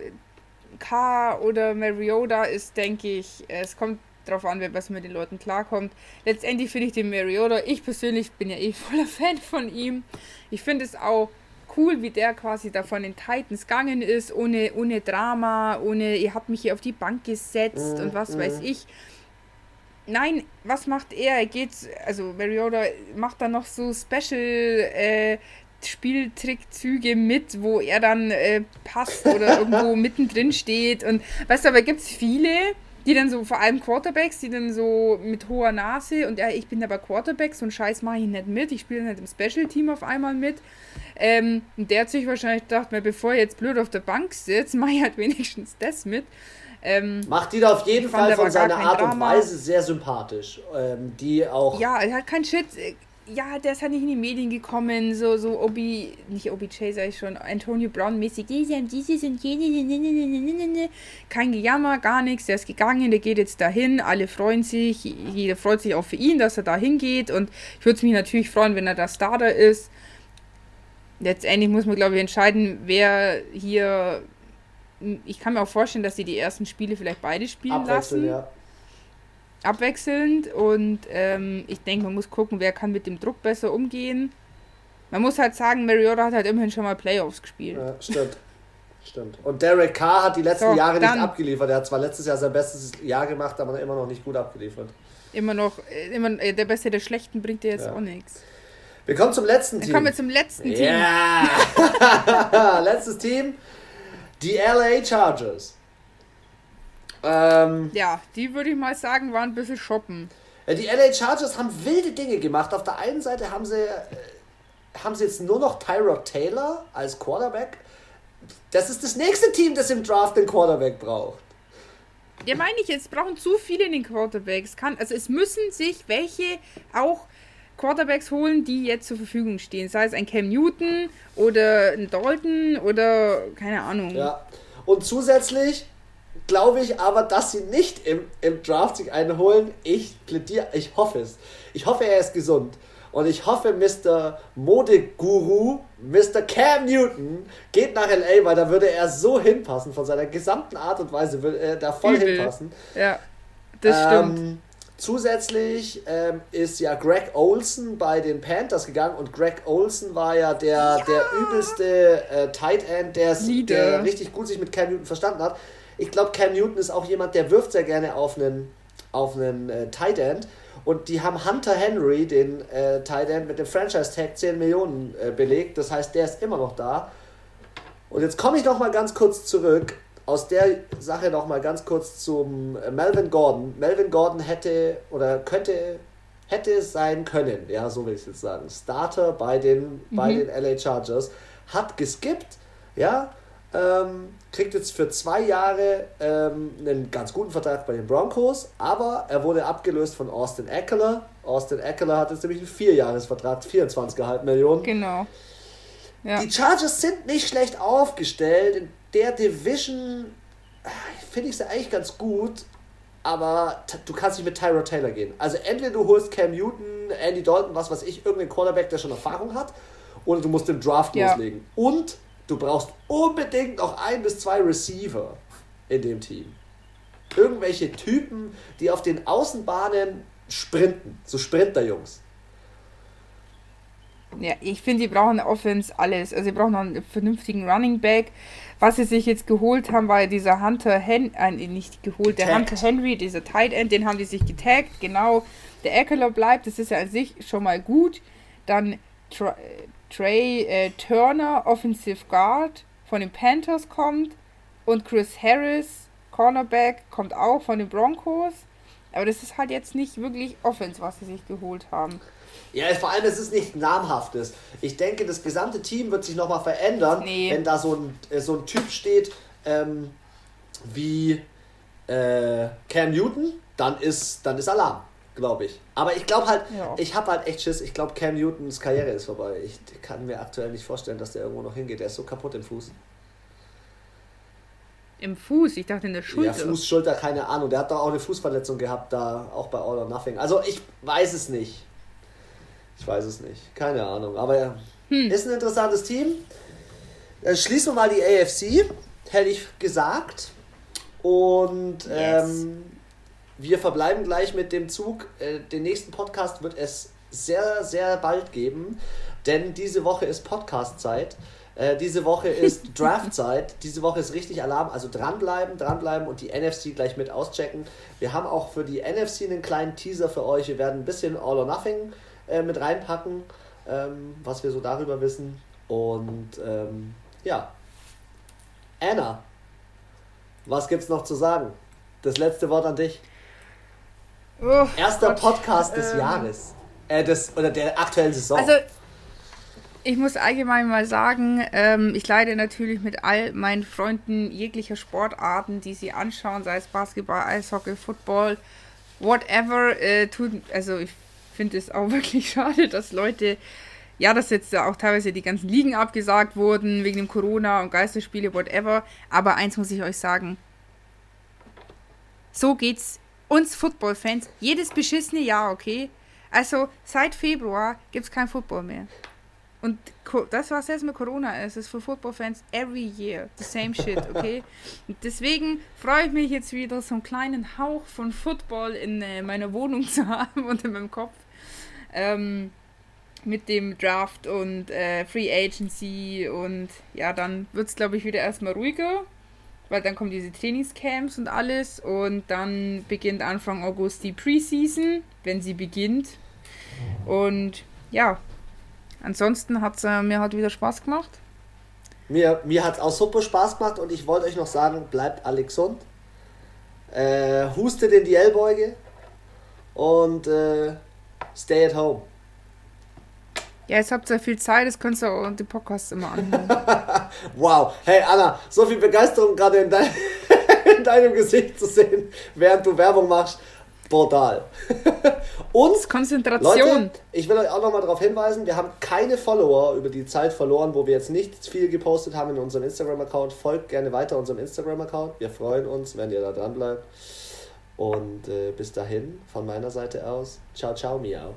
K oder Mariota ist, denke ich, es kommt darauf an, was mit den Leuten klarkommt. Letztendlich finde ich den Mariota, ich persönlich bin ja eh voller Fan von ihm. Ich finde es auch cool, wie der quasi da von den Titans gegangen ist, ohne, ohne Drama, ohne, ihr habt mich hier auf die Bank gesetzt mm, und was mm. weiß ich. Nein, was macht er? Er geht, also Mariota macht dann noch so Special äh, Spieltrickzüge mit, wo er dann äh, passt oder irgendwo mittendrin steht. Und weißt du, aber gibt es viele, die dann so, vor allem Quarterbacks, die dann so mit hoher Nase und ja, ich bin aber Quarterback, so einen Scheiß mache ich nicht mit, ich spiele halt im Special-Team auf einmal mit. Ähm, und der hat sich wahrscheinlich gedacht, bevor ich jetzt blöd auf der Bank sitze, mache ich halt wenigstens das mit. Ähm, Macht ihn auf jeden Fall von seiner Art und Weise sehr sympathisch. Ähm, die auch. Ja, er hat keinen Shit. Ja, der ist halt nicht in die Medien gekommen, so, so Obi, nicht OBJ, sag ich schon, Antonio Brown-mäßig, diese und dieses und jene, kein Gejammer, gar nichts, der ist gegangen, der geht jetzt dahin, alle freuen sich, jeder freut sich auch für ihn, dass er da hingeht und ich würde mich natürlich freuen, wenn er da Starter ist. Letztendlich muss man, glaube ich, entscheiden, wer hier ich kann mir auch vorstellen, dass sie die ersten Spiele vielleicht beide spielen lassen. Ja. Abwechselnd. Und ähm, ich denke, man muss gucken, wer kann mit dem Druck besser umgehen. Man muss halt sagen, Mariota hat halt immerhin schon mal Playoffs gespielt. Ja, stimmt. Stimmt. Und Derek Carr hat die letzten so, Jahre nicht abgeliefert. Er hat zwar letztes Jahr sein bestes Jahr gemacht, aber immer noch nicht gut abgeliefert. Immer noch, äh, immer, äh, der Beste der Schlechten bringt dir jetzt ja. auch nichts. Wir kommen zum letzten Dann Team. kommen wir zum letzten Team. Ja! Letztes Team. Die LA Chargers. Ähm, ja, die würde ich mal sagen, waren ein bisschen shoppen. Die LA Chargers haben wilde Dinge gemacht. Auf der einen Seite haben sie, äh, haben sie jetzt nur noch Tyrod Taylor als Quarterback. Das ist das nächste Team, das im Draft den Quarterback braucht. Ja, meine ich, jetzt brauchen zu viele den Quarterbacks. Kann, also es müssen sich welche auch Quarterbacks holen, die jetzt zur Verfügung stehen. Sei es ein Cam Newton oder ein Dalton oder keine Ahnung. Ja. Und zusätzlich glaube ich aber, dass sie nicht im, im Draft sich einen holen. Ich plädiere, ich hoffe es. Ich hoffe, er ist gesund. Und ich hoffe, Mr. Modeguru, Mr. Cam Newton, geht nach LA, weil da würde er so hinpassen. Von seiner gesamten Art und Weise würde er da voll Übel. hinpassen. Ja, das ähm, stimmt. Zusätzlich ähm, ist ja Greg Olson bei den Panthers gegangen und Greg Olson war ja der, ja. der übelste äh, Tight End, der, richtig gut sich mit Cam Newton verstanden hat. Ich glaube, Cam Newton ist auch jemand, der wirft sehr gerne auf einen, auf einen äh, Tight End. Und die haben Hunter Henry, den äh, Tight End, mit dem Franchise-Tag 10 Millionen äh, belegt. Das heißt, der ist immer noch da. Und jetzt komme ich noch mal ganz kurz zurück aus der Sache noch mal ganz kurz zum äh, Melvin Gordon. Melvin Gordon hätte oder könnte hätte sein können, ja, so will ich es jetzt sagen. Starter bei den, mhm. bei den LA Chargers, hat geskippt, ja, ähm, kriegt jetzt für zwei Jahre ähm, einen ganz guten Vertrag bei den Broncos, aber er wurde abgelöst von Austin Eckler. Austin Eckler hat jetzt nämlich einen Vierjahresvertrag, 24,5 Millionen. Genau. Ja. Die Chargers sind nicht schlecht aufgestellt. In der Division finde ich sie eigentlich ganz gut, aber du kannst nicht mit Tyro Taylor gehen. Also entweder du holst Cam Newton, Andy Dalton, was weiß ich, irgendeinen Quarterback, der schon Erfahrung hat, oder du musst den Draft ja. loslegen. Und du brauchst unbedingt noch ein bis zwei Receiver in dem Team. Irgendwelche Typen, die auf den Außenbahnen sprinten, so Sprinterjungs. Ja, ich finde, die brauchen Offense alles. Also, sie brauchen noch einen vernünftigen Running Back. Was sie sich jetzt geholt haben, war dieser Hunter Henry, äh, nicht geholt, getaggt. der Hunter Henry, dieser Tight End, den haben die sich getaggt. Genau, der Eckler bleibt, das ist ja an sich schon mal gut. Dann Tra Trey äh, Turner, Offensive Guard, von den Panthers kommt. Und Chris Harris, Cornerback, kommt auch von den Broncos. Aber das ist halt jetzt nicht wirklich Offense, was sie sich geholt haben. Ja, vor allem, es ist nicht namhaftes. Ich denke, das gesamte Team wird sich nochmal verändern, nee. wenn da so ein, äh, so ein Typ steht ähm, wie äh, Cam Newton, dann ist, dann ist Alarm, glaube ich. Aber ich glaube halt, ja. ich habe halt echt Schiss. Ich glaube, Cam Newtons Karriere ist vorbei. Ich kann mir aktuell nicht vorstellen, dass der irgendwo noch hingeht. Der ist so kaputt im Fuß. Im Fuß? Ich dachte in der Schulter. Ja, Fuß, Schulter, keine Ahnung. Der hat doch auch eine Fußverletzung gehabt, da auch bei All or Nothing. Also ich weiß es nicht. Ich weiß es nicht. Keine Ahnung. Aber ja, hm. ist ein interessantes Team. Dann schließen wir mal die AFC, hätte ich gesagt. Und yes. ähm, wir verbleiben gleich mit dem Zug. Äh, den nächsten Podcast wird es sehr, sehr bald geben, denn diese Woche ist Podcast-Zeit. Äh, diese Woche ist Draftzeit. Diese Woche ist richtig Alarm. Also dranbleiben, dranbleiben und die NFC gleich mit auschecken. Wir haben auch für die NFC einen kleinen Teaser für euch. Wir werden ein bisschen All or Nothing äh, mit reinpacken, ähm, was wir so darüber wissen. Und ähm, ja, Anna, was gibt's noch zu sagen? Das letzte Wort an dich. Oh, Erster Gott. Podcast des ähm, Jahres. Äh, des, oder der aktuellen Saison. Also, ich muss allgemein mal sagen, ähm, ich leide natürlich mit all meinen Freunden jeglicher Sportarten, die sie anschauen, sei es Basketball, Eishockey, Football, whatever. Äh, tut, also ich finde es auch wirklich schade, dass Leute, ja, dass jetzt auch teilweise die ganzen Ligen abgesagt wurden wegen dem Corona und Geisterspiele, whatever. Aber eins muss ich euch sagen: So geht's uns Football-Fans jedes beschissene Jahr, okay? Also seit Februar gibt es kein Football mehr. Und das, was jetzt mit Corona ist, ist für Football-Fans every year the same shit, okay? Und deswegen freue ich mich jetzt wieder, so einen kleinen Hauch von Football in äh, meiner Wohnung zu haben und in meinem Kopf. Ähm, mit dem Draft und äh, Free Agency und ja, dann wird es, glaube ich, wieder erstmal ruhiger, weil dann kommen diese Trainingscamps und alles und dann beginnt Anfang August die Preseason, wenn sie beginnt. Und ja, ansonsten hat es äh, mir halt wieder Spaß gemacht. Mir, mir hat es auch super Spaß gemacht und ich wollte euch noch sagen, bleibt alle gesund. Äh, hustet in die Ellbeuge und äh, Stay at home. Ja, jetzt habt ihr viel Zeit, das könnt ihr auch die Podcasts immer anhören. wow. Hey Anna, so viel Begeisterung gerade in, dein, in deinem Gesicht zu sehen, während du Werbung machst. Brutal. Und Konzentration. Leute, ich will euch auch nochmal darauf hinweisen, wir haben keine Follower über die Zeit verloren, wo wir jetzt nicht viel gepostet haben in unserem Instagram-Account. Folgt gerne weiter unserem Instagram-Account. Wir freuen uns, wenn ihr da dran bleibt. Und äh, bis dahin, von meiner Seite aus, ciao, ciao, miau.